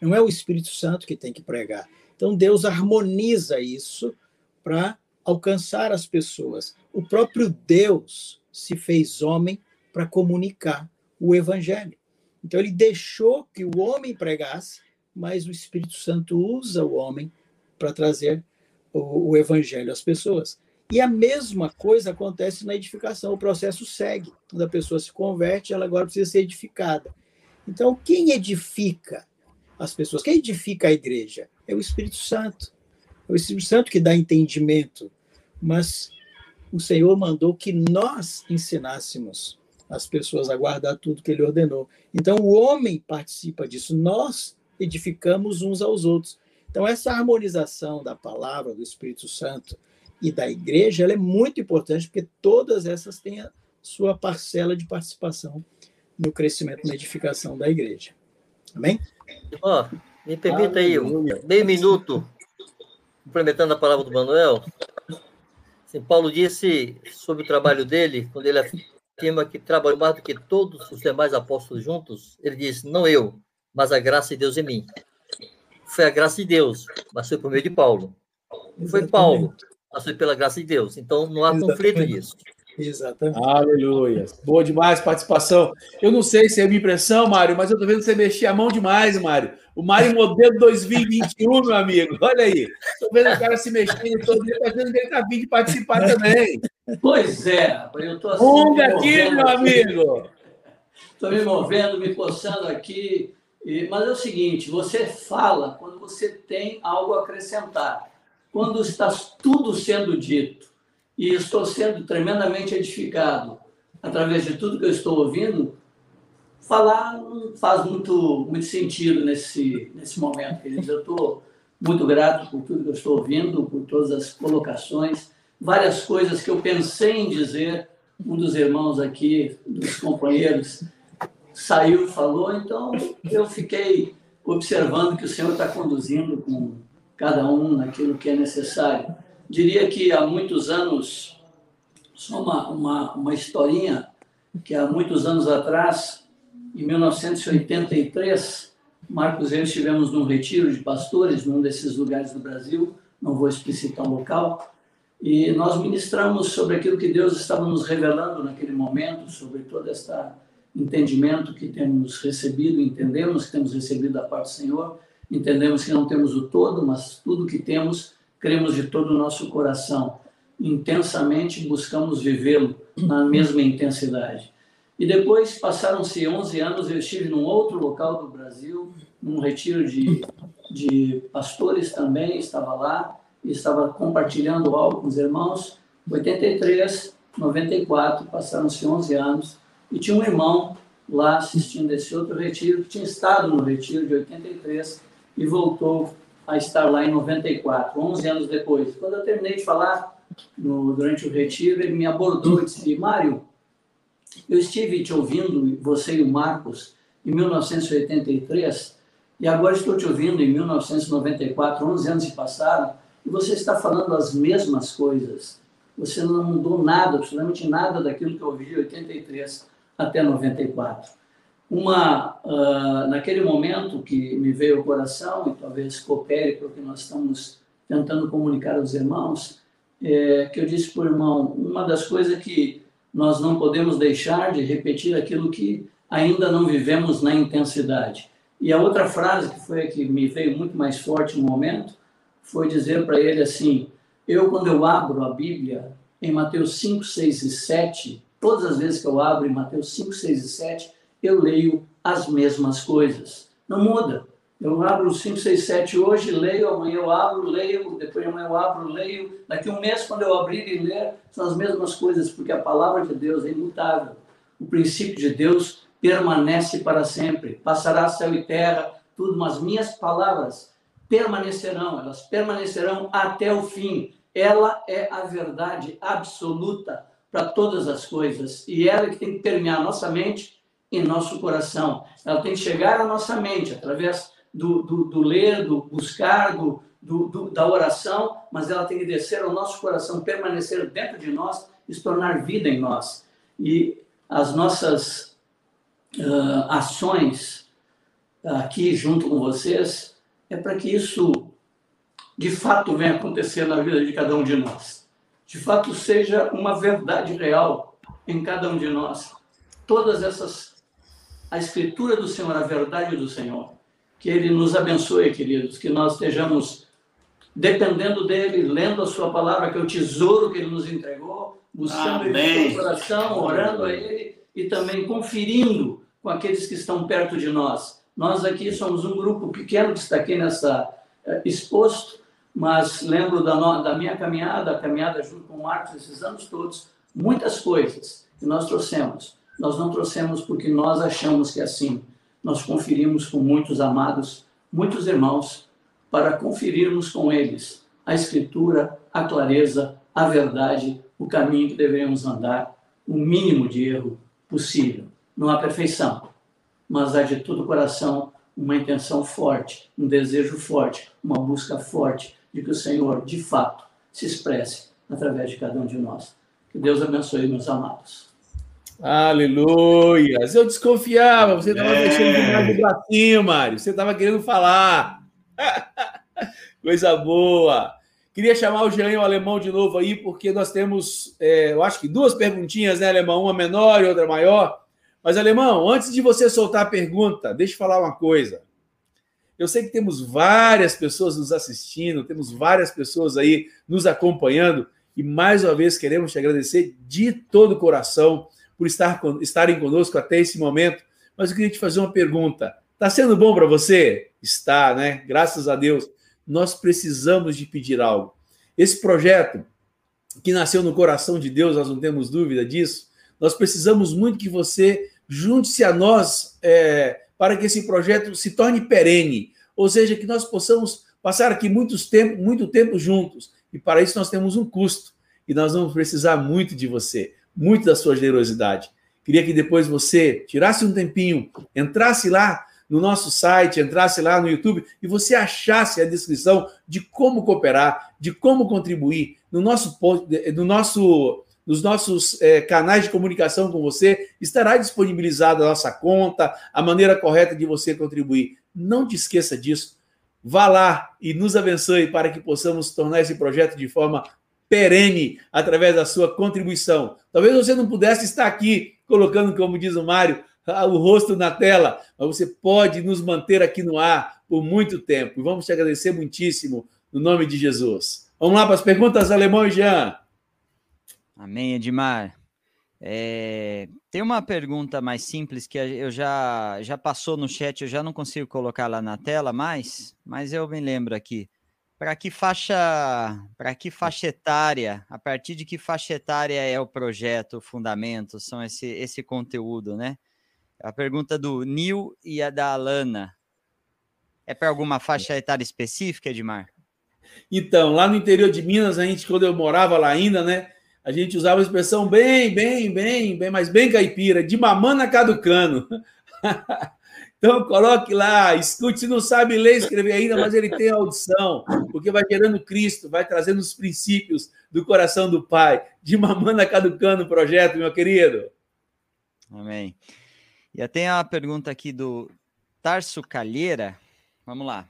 Não é o Espírito Santo que tem que pregar. Então Deus harmoniza isso para alcançar as pessoas. O próprio Deus se fez homem para comunicar o evangelho. Então ele deixou que o homem pregasse, mas o Espírito Santo usa o homem para trazer o, o evangelho às pessoas. E a mesma coisa acontece na edificação, o processo segue. Quando a pessoa se converte, ela agora precisa ser edificada. Então, quem edifica as pessoas? Quem edifica a igreja? É o Espírito Santo. É o Espírito Santo que dá entendimento. Mas o Senhor mandou que nós ensinássemos as pessoas a guardar tudo que ele ordenou. Então, o homem participa disso. Nós edificamos uns aos outros. Então, essa harmonização da palavra do Espírito Santo e da igreja é muito importante, porque todas essas têm a sua parcela de participação no crescimento na edificação da igreja. Amém? Ó, oh, me permita aí, meio minuto, complementando a palavra do Manuel. Assim, Paulo disse sobre o trabalho dele, quando ele afirma que trabalhou mais do que todos os demais apóstolos juntos, ele diz: Não eu, mas a graça de Deus em mim. Foi a graça de Deus, mas foi por meio de Paulo. Foi Paulo, mas foi pela graça de Deus. Então não há Exatamente. conflito nisso. Exatamente. Aleluia. Boa demais participação. Eu não sei se é minha impressão, Mário, mas eu tô vendo você mexer a mão demais, Mário. O Mário modelo 2021, meu amigo. Olha aí. Tô vendo o cara se mexendo todo dia, vendo que ele tá vindo participar também. Pois é, eu tô assim. Funga aqui, meu amigo. Estou me movendo, me coçando aqui. Mas é o seguinte: você fala quando você tem algo a acrescentar. Quando está tudo sendo dito e estou sendo tremendamente edificado através de tudo que eu estou ouvindo, falar não faz muito, muito sentido nesse, nesse momento, queridos. Eu estou muito grato por tudo que eu estou ouvindo, por todas as colocações, várias coisas que eu pensei em dizer. Um dos irmãos aqui, dos companheiros, saiu e falou, então eu fiquei observando que o Senhor está conduzindo com cada um naquilo que é necessário. Diria que há muitos anos, só uma, uma, uma historinha, que há muitos anos atrás, em 1983, Marcos e eu estivemos num retiro de pastores, num desses lugares do Brasil, não vou explicitar o local, e nós ministramos sobre aquilo que Deus estava nos revelando naquele momento, sobre todo este entendimento que temos recebido, entendemos que temos recebido da parte do Senhor, entendemos que não temos o todo, mas tudo que temos cremos de todo o nosso coração, intensamente buscamos vivê-lo na mesma intensidade. E depois passaram-se 11 anos, eu estive num outro local do Brasil, num retiro de, de pastores também, estava lá, e estava compartilhando algo com os irmãos. 83, 94, passaram-se 11 anos, e tinha um irmão lá assistindo esse outro retiro, que tinha estado no retiro de 83 e voltou a estar lá em 94, 11 anos depois. Quando eu terminei de falar no, durante o retiro, ele me abordou e disse: Mário, eu estive te ouvindo, você e o Marcos, em 1983, e agora estou te ouvindo em 1994, 11 anos se passaram, e você está falando as mesmas coisas. Você não mudou nada, absolutamente nada daquilo que eu ouvi de 83 até 94 uma uh, naquele momento que me veio ao coração e talvez coopere para o que nós estamos tentando comunicar aos irmãos, é, que eu disse para o irmão, uma das coisas que nós não podemos deixar de repetir aquilo que ainda não vivemos na intensidade. E a outra frase que foi a que me veio muito mais forte no momento foi dizer para ele assim: eu quando eu abro a Bíblia em Mateus 5, 6 e 7, todas as vezes que eu abro em Mateus 5, 6 e 7, eu leio as mesmas coisas. Não muda. Eu abro o 5, 6, 7 hoje, leio, amanhã eu abro, leio, depois amanhã eu abro, leio. Daqui um mês, quando eu abrir e ler, são as mesmas coisas, porque a palavra de Deus é imutável. O princípio de Deus permanece para sempre. Passará céu e terra, tudo, mas minhas palavras permanecerão, elas permanecerão até o fim. Ela é a verdade absoluta para todas as coisas. E ela é que tem que permear nossa mente em nosso coração. Ela tem que chegar à nossa mente através do, do, do ler, do buscar, do, do, da oração, mas ela tem que descer ao nosso coração, permanecer dentro de nós e se tornar vida em nós. E as nossas uh, ações aqui junto com vocês é para que isso de fato venha acontecer na vida de cada um de nós. De fato seja uma verdade real em cada um de nós. Todas essas a escritura do Senhor, a verdade do Senhor. Que ele nos abençoe, queridos, que nós estejamos dependendo dele, lendo a sua palavra, que é o tesouro que ele nos entregou, buscando Amém. ele coração, orando a ele e também conferindo com aqueles que estão perto de nós. Nós aqui somos um grupo pequeno que está aqui nessa eh, exposto, mas lembro da, no, da minha caminhada, a caminhada junto com o Marcos esses anos todos, muitas coisas que nós trouxemos. Nós não trouxemos porque nós achamos que é assim. Nós conferimos com muitos amados, muitos irmãos, para conferirmos com eles a Escritura, a clareza, a verdade, o caminho que devemos andar, o mínimo de erro possível. Não há perfeição, mas há de todo o coração uma intenção forte, um desejo forte, uma busca forte de que o Senhor, de fato, se expresse através de cada um de nós. Que Deus abençoe, meus amados. Aleluia! Eu desconfiava, você estava é. mexendo demais no bracinho, Mário. Você estava querendo falar. Coisa boa. Queria chamar o Jean e o Alemão de novo aí, porque nós temos, é, eu acho que duas perguntinhas, né, Alemão? Uma menor e outra maior. Mas, Alemão, antes de você soltar a pergunta, deixa eu falar uma coisa. Eu sei que temos várias pessoas nos assistindo, temos várias pessoas aí nos acompanhando, e mais uma vez queremos te agradecer de todo o coração por estar, estarem conosco até esse momento. Mas eu queria te fazer uma pergunta. Está sendo bom para você? Está, né? Graças a Deus nós precisamos de pedir algo. Esse projeto, que nasceu no coração de Deus, nós não temos dúvida disso, nós precisamos muito que você junte-se a nós é, para que esse projeto se torne perene, ou seja, que nós possamos passar aqui muitos tempo, muito tempo juntos. E para isso nós temos um custo, e nós vamos precisar muito de você, muito da sua generosidade. Queria que depois você tirasse um tempinho, entrasse lá no nosso site, entrasse lá no YouTube e você achasse a descrição de como cooperar, de como contribuir no nosso, no nosso, nos nossos é, canais de comunicação com você, estará disponibilizada a nossa conta, a maneira correta de você contribuir. Não te esqueça disso. Vá lá e nos abençoe para que possamos tornar esse projeto de forma perene através da sua contribuição. Talvez você não pudesse estar aqui colocando, como diz o Mário, o rosto na tela, mas você pode nos manter aqui no ar por muito tempo. E vamos te agradecer muitíssimo no nome de Jesus. Vamos lá para as perguntas, Alemão e Jean. Amém, Edmar. É, tem uma pergunta mais simples que eu já já passou no chat, eu já não consigo colocar lá na tela mais, mas eu me lembro aqui. Para que faixa, para que faixa etária, a partir de que faixa etária é o projeto, o fundamento, são esse esse conteúdo, né? A pergunta do Nil e a da Alana. É para alguma faixa etária específica, Edmar? Então, lá no interior de Minas, a gente, quando eu morava lá ainda, né? A gente usava a expressão bem, bem, bem, bem, mas bem caipira, de mamana caducano. então, coloque lá, escute, se não sabe ler e escrever ainda, mas ele tem audição, porque vai gerando Cristo, vai trazendo os princípios do coração do Pai. De mamana caducano o projeto, meu querido. Amém. E tem uma pergunta aqui do Tarso Calheira. Vamos lá.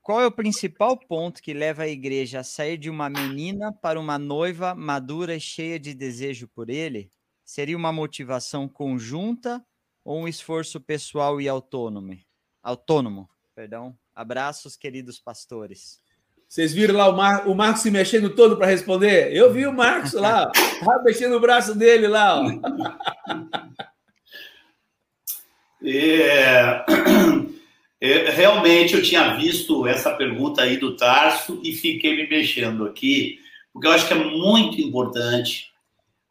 Qual é o principal ponto que leva a igreja a sair de uma menina para uma noiva madura e cheia de desejo por ele? Seria uma motivação conjunta ou um esforço pessoal e autônomo? Autônomo, perdão. Abraços, queridos pastores. Vocês viram lá o, Mar... o Marcos se mexendo todo para responder? Eu vi o Marcos lá, mexendo o braço dele lá. Ó. É, é, realmente eu tinha visto essa pergunta aí do Tarso e fiquei me mexendo aqui, porque eu acho que é muito importante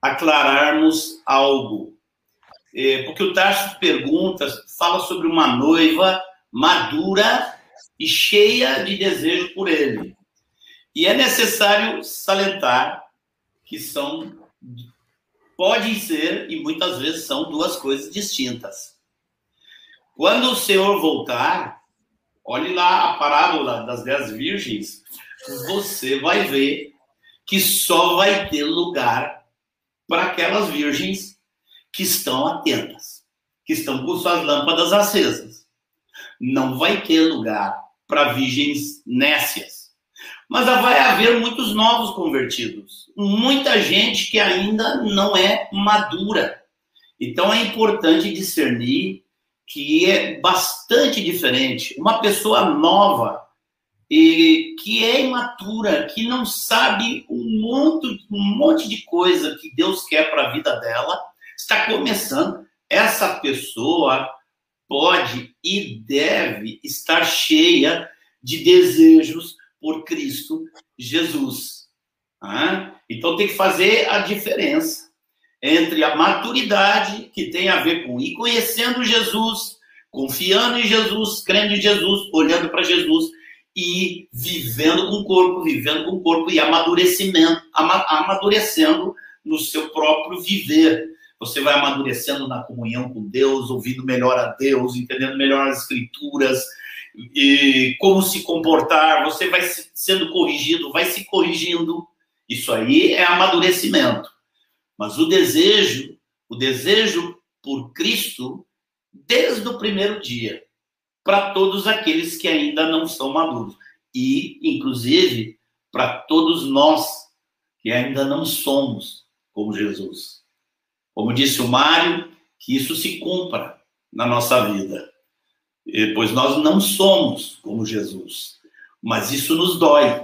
aclararmos algo. É, porque o Tarso pergunta, fala sobre uma noiva madura e cheia de desejo por ele. E é necessário salientar que são, podem ser e muitas vezes são duas coisas distintas. Quando o Senhor voltar, olhe lá a parábola das dez virgens, você vai ver que só vai ter lugar para aquelas virgens que estão atentas. que estão com suas lâmpadas acesas. Não vai ter lugar para virgens nécias. Mas vai haver muitos novos convertidos. Muita gente que ainda não é madura. Então é importante discernir que é bastante diferente. Uma pessoa nova e que é imatura, que não sabe um monte, um monte de coisa que Deus quer para a vida dela, está começando. Essa pessoa pode e deve estar cheia de desejos por Cristo Jesus. Então tem que fazer a diferença entre a maturidade, que tem a ver com ir conhecendo Jesus, confiando em Jesus, crendo em Jesus, olhando para Jesus e vivendo com o corpo, vivendo com o corpo e amadurecimento, amadurecendo no seu próprio viver. Você vai amadurecendo na comunhão com Deus, ouvindo melhor a Deus, entendendo melhor as escrituras, e como se comportar, você vai sendo corrigido, vai se corrigindo. Isso aí é amadurecimento. Mas o desejo, o desejo por Cristo, desde o primeiro dia, para todos aqueles que ainda não são maduros. E, inclusive, para todos nós que ainda não somos como Jesus. Como disse o Mário, que isso se cumpra na nossa vida. Pois nós não somos como Jesus. Mas isso nos dói.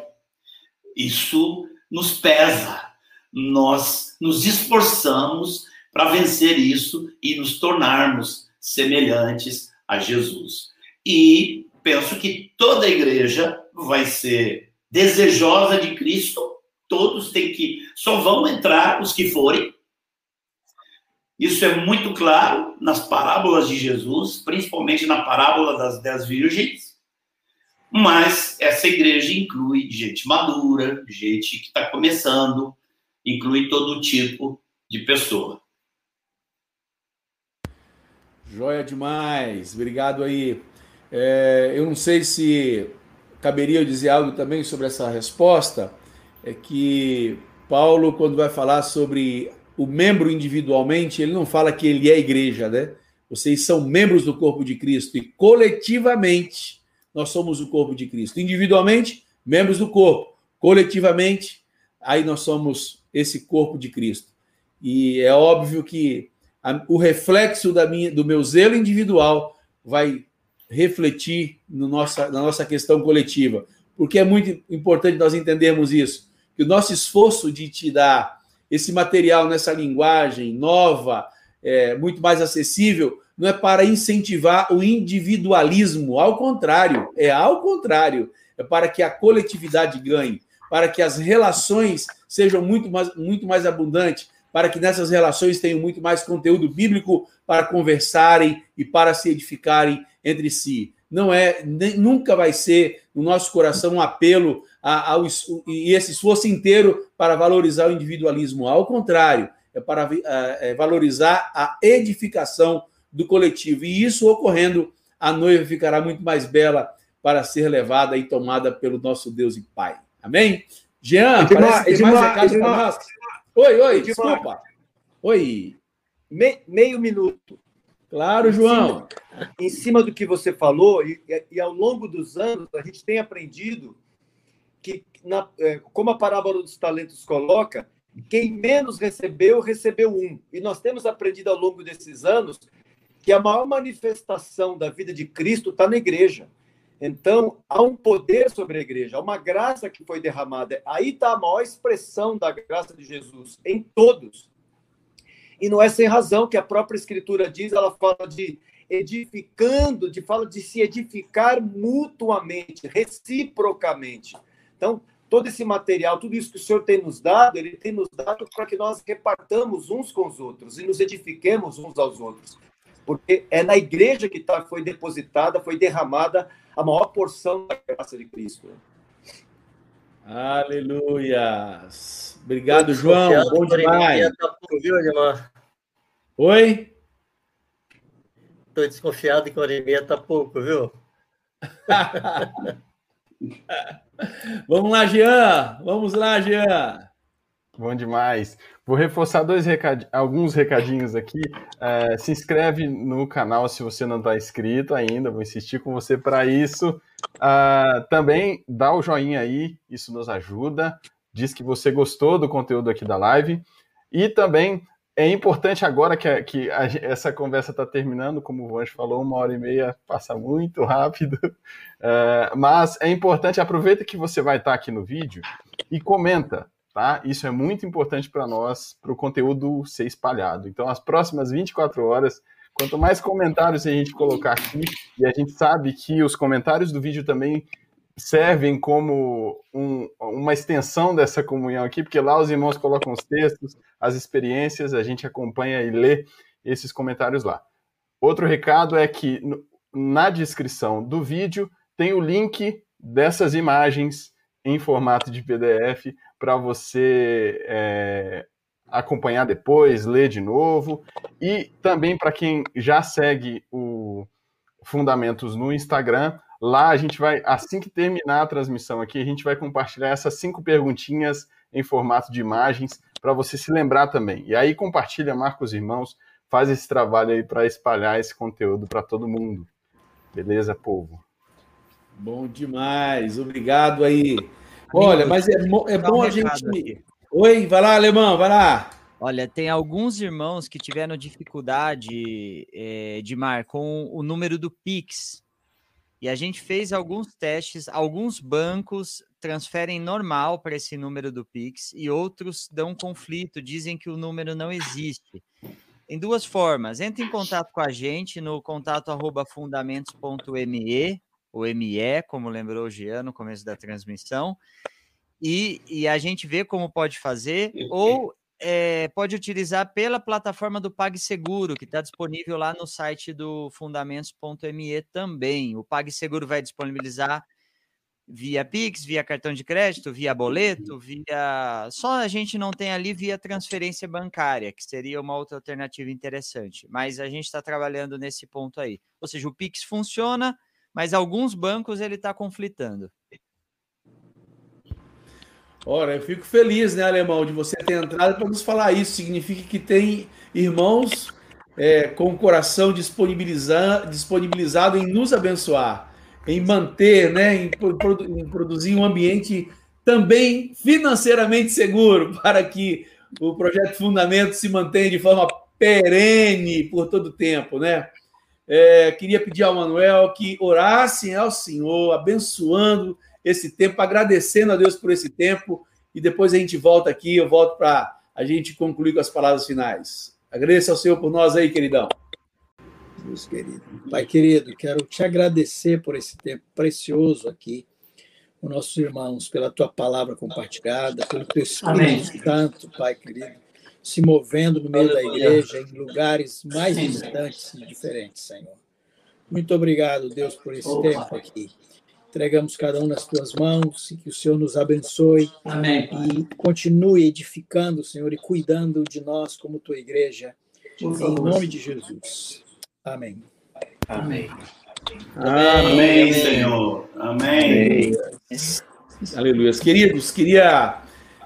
Isso nos pesa nós nos esforçamos para vencer isso e nos tornarmos semelhantes a Jesus. E penso que toda a igreja vai ser desejosa de Cristo, todos têm que, só vão entrar os que forem. Isso é muito claro nas parábolas de Jesus, principalmente na parábola das dez virgens. Mas essa igreja inclui gente madura, gente que está começando, inclui todo tipo de pessoa. Joia demais, obrigado aí. É, eu não sei se caberia eu dizer algo também sobre essa resposta, é que Paulo, quando vai falar sobre o membro individualmente, ele não fala que ele é igreja, né? Vocês são membros do corpo de Cristo e coletivamente nós somos o corpo de Cristo. Individualmente, membros do corpo. Coletivamente, aí nós somos esse corpo de Cristo. E é óbvio que a, o reflexo da minha, do meu zelo individual vai refletir no nossa, na nossa questão coletiva. Porque é muito importante nós entendermos isso. Que o nosso esforço de te dar esse material nessa linguagem nova, é, muito mais acessível, não é para incentivar o individualismo, ao contrário, é ao contrário, é para que a coletividade ganhe, para que as relações sejam muito mais, muito mais abundantes, para que nessas relações tenham muito mais conteúdo bíblico para conversarem e para se edificarem entre si. Não é, nem, nunca vai ser no nosso coração um apelo ao, e esse esforço inteiro para valorizar o individualismo. Ao contrário, é para é, valorizar a edificação do coletivo. E isso ocorrendo, a noiva ficará muito mais bela para ser levada e tomada pelo nosso Deus e Pai. Amém? Jean, Edmar, parece que Edmar, mais recado para nós. Oi, oi, Edmar. desculpa. Oi. Me, meio minuto. Claro, em João. Cima, em cima do que você falou, e, e, ao longo dos anos, a gente tem aprendido que, na, é, como a parábola dos talentos coloca, quem menos recebeu, recebeu um. E nós temos aprendido ao longo desses anos que a maior manifestação da vida de Cristo está na igreja. Então, há um poder sobre a igreja, há uma graça que foi derramada. Aí está a maior expressão da graça de Jesus, em todos. E não é sem razão que a própria Escritura diz, ela fala de edificando, de fala de se edificar mutuamente, reciprocamente. Então, todo esse material, tudo isso que o Senhor tem nos dado, ele tem nos dado para que nós repartamos uns com os outros e nos edifiquemos uns aos outros. Porque é na igreja que tá, foi depositada, foi derramada a maior porção da graça de Cristo. Aleluia! Obrigado, João. Bom demais. Tá viu, Oi? Estou desconfiado que o Oremia está pouco, viu? Vamos lá, Jean. Vamos lá, Jean. Bom demais. Vou reforçar dois recad... alguns recadinhos aqui. É, se inscreve no canal se você não está inscrito ainda. Vou insistir com você para isso. Uh, também dá o joinha aí, isso nos ajuda. Diz que você gostou do conteúdo aqui da live. E também é importante agora que, a, que a, essa conversa está terminando, como o Vange falou, uma hora e meia passa muito rápido. Uh, mas é importante, aproveita que você vai estar tá aqui no vídeo e comenta tá? Isso é muito importante para nós, para o conteúdo ser espalhado. Então, as próximas 24 horas, quanto mais comentários a gente colocar aqui, e a gente sabe que os comentários do vídeo também servem como um, uma extensão dessa comunhão aqui, porque lá os irmãos colocam os textos, as experiências, a gente acompanha e lê esses comentários lá. Outro recado é que na descrição do vídeo tem o link dessas imagens em formato de PDF para você é, acompanhar depois, ler de novo. E também para quem já segue o Fundamentos no Instagram, lá a gente vai, assim que terminar a transmissão aqui, a gente vai compartilhar essas cinco perguntinhas em formato de imagens para você se lembrar também. E aí compartilha, marca os irmãos, faz esse trabalho aí para espalhar esse conteúdo para todo mundo. Beleza, povo? Bom demais, obrigado aí. Olha, mas é, é bom a gente. Oi, vai lá, alemão, vai lá. Olha, tem alguns irmãos que tiveram dificuldade, é, Dimar, com o número do Pix. E a gente fez alguns testes, alguns bancos transferem normal para esse número do Pix e outros dão conflito, dizem que o número não existe. Em duas formas, entre em contato com a gente no contato arroba fundamentos.me o ME, como lembrou o Jean no começo da transmissão, e, e a gente vê como pode fazer, ou é, pode utilizar pela plataforma do PagSeguro, que está disponível lá no site do fundamentos.me também. O PagSeguro vai disponibilizar via Pix, via cartão de crédito, via boleto, via. Só a gente não tem ali via transferência bancária, que seria uma outra alternativa interessante. Mas a gente está trabalhando nesse ponto aí. Ou seja, o Pix funciona, mas alguns bancos ele está conflitando. Ora, eu fico feliz, né, Alemão, de você ter entrado para nos falar isso. Significa que tem irmãos é, com o coração disponibilizado, em nos abençoar, em manter, né, em, em produzir um ambiente também financeiramente seguro para que o projeto Fundamento se mantenha de forma perene por todo o tempo, né? É, queria pedir ao Manuel que orassem ao Senhor, abençoando esse tempo, agradecendo a Deus por esse tempo, e depois a gente volta aqui, eu volto para a gente concluir com as palavras finais. Agradeça ao Senhor por nós aí, queridão. Deus querido. Pai querido, quero te agradecer por esse tempo precioso aqui, com nossos irmãos, pela tua palavra compartilhada, pelo teu Espírito Santo, Pai querido se movendo no meio da igreja, em lugares mais distantes e diferentes, Senhor. Muito obrigado, Deus, por esse Opa. tempo aqui. Entregamos cada um nas tuas mãos e que o Senhor nos abençoe Amém, e continue edificando, Senhor, e cuidando de nós como tua igreja. Em nome de Jesus. Amém. Amém. Amém, Amém Senhor. Amém. Amém. Aleluia. Queridos, queria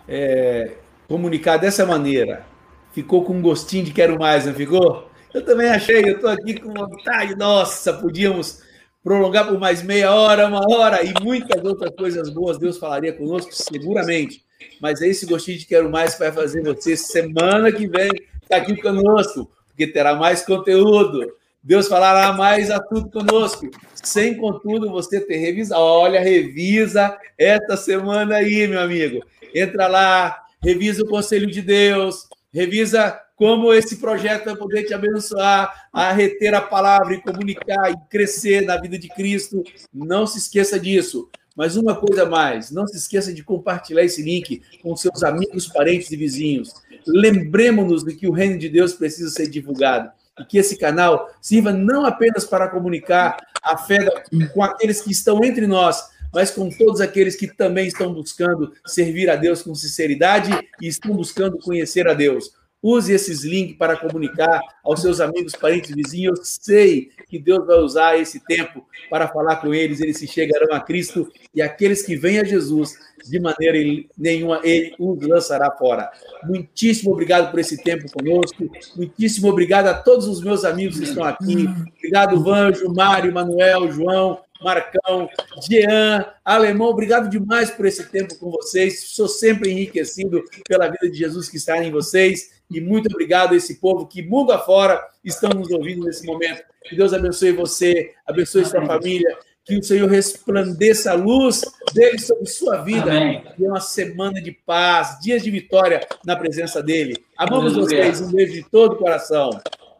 é, comunicar dessa maneira, ficou com um gostinho de quero mais, não ficou? Eu também achei, eu estou aqui com vontade, nossa, podíamos prolongar por mais meia hora, uma hora e muitas outras coisas boas Deus falaria conosco, seguramente. Mas é esse gostinho de quero mais que vai fazer você semana que vem estar tá aqui conosco, porque terá mais conteúdo. Deus falará mais a tudo conosco, sem contudo você ter revisado. Olha, revisa esta semana aí, meu amigo. Entra lá, revisa o conselho de Deus, revisa como esse projeto vai poder te abençoar a reter a palavra e comunicar e crescer na vida de Cristo. Não se esqueça disso. Mas uma coisa mais, não se esqueça de compartilhar esse link com seus amigos, parentes e vizinhos. Lembremos-nos de que o reino de Deus precisa ser divulgado e que esse canal sirva não apenas para comunicar a fé com aqueles que estão entre nós, mas com todos aqueles que também estão buscando servir a Deus com sinceridade e estão buscando conhecer a Deus. Use esses links para comunicar aos seus amigos, parentes, vizinhos. Eu sei que Deus vai usar esse tempo para falar com eles, eles se chegarão a Cristo e aqueles que vêm a Jesus, de maneira nenhuma, ele os lançará fora. Muitíssimo obrigado por esse tempo conosco. Muitíssimo obrigado a todos os meus amigos que estão aqui. Obrigado, Vanjo, Mário, Manuel, João, Marcão, Jean, Alemão, obrigado demais por esse tempo com vocês. Sou sempre enriquecido pela vida de Jesus que está em vocês. E muito obrigado a esse povo que mundo afora estão nos ouvindo nesse momento. Que Deus abençoe você, abençoe sua família, que o Senhor resplandeça a luz dele sobre sua vida. Amém. E uma semana de paz, dias de vitória na presença dele. Amamos vocês, um beijo de todo o coração.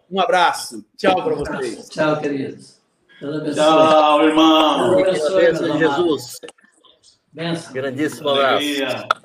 Um abraço. Tchau para vocês. Tchau, queridos. Tchau, irmão. Deus abençoe, Jesus. Benção. Grandíssimo abraço.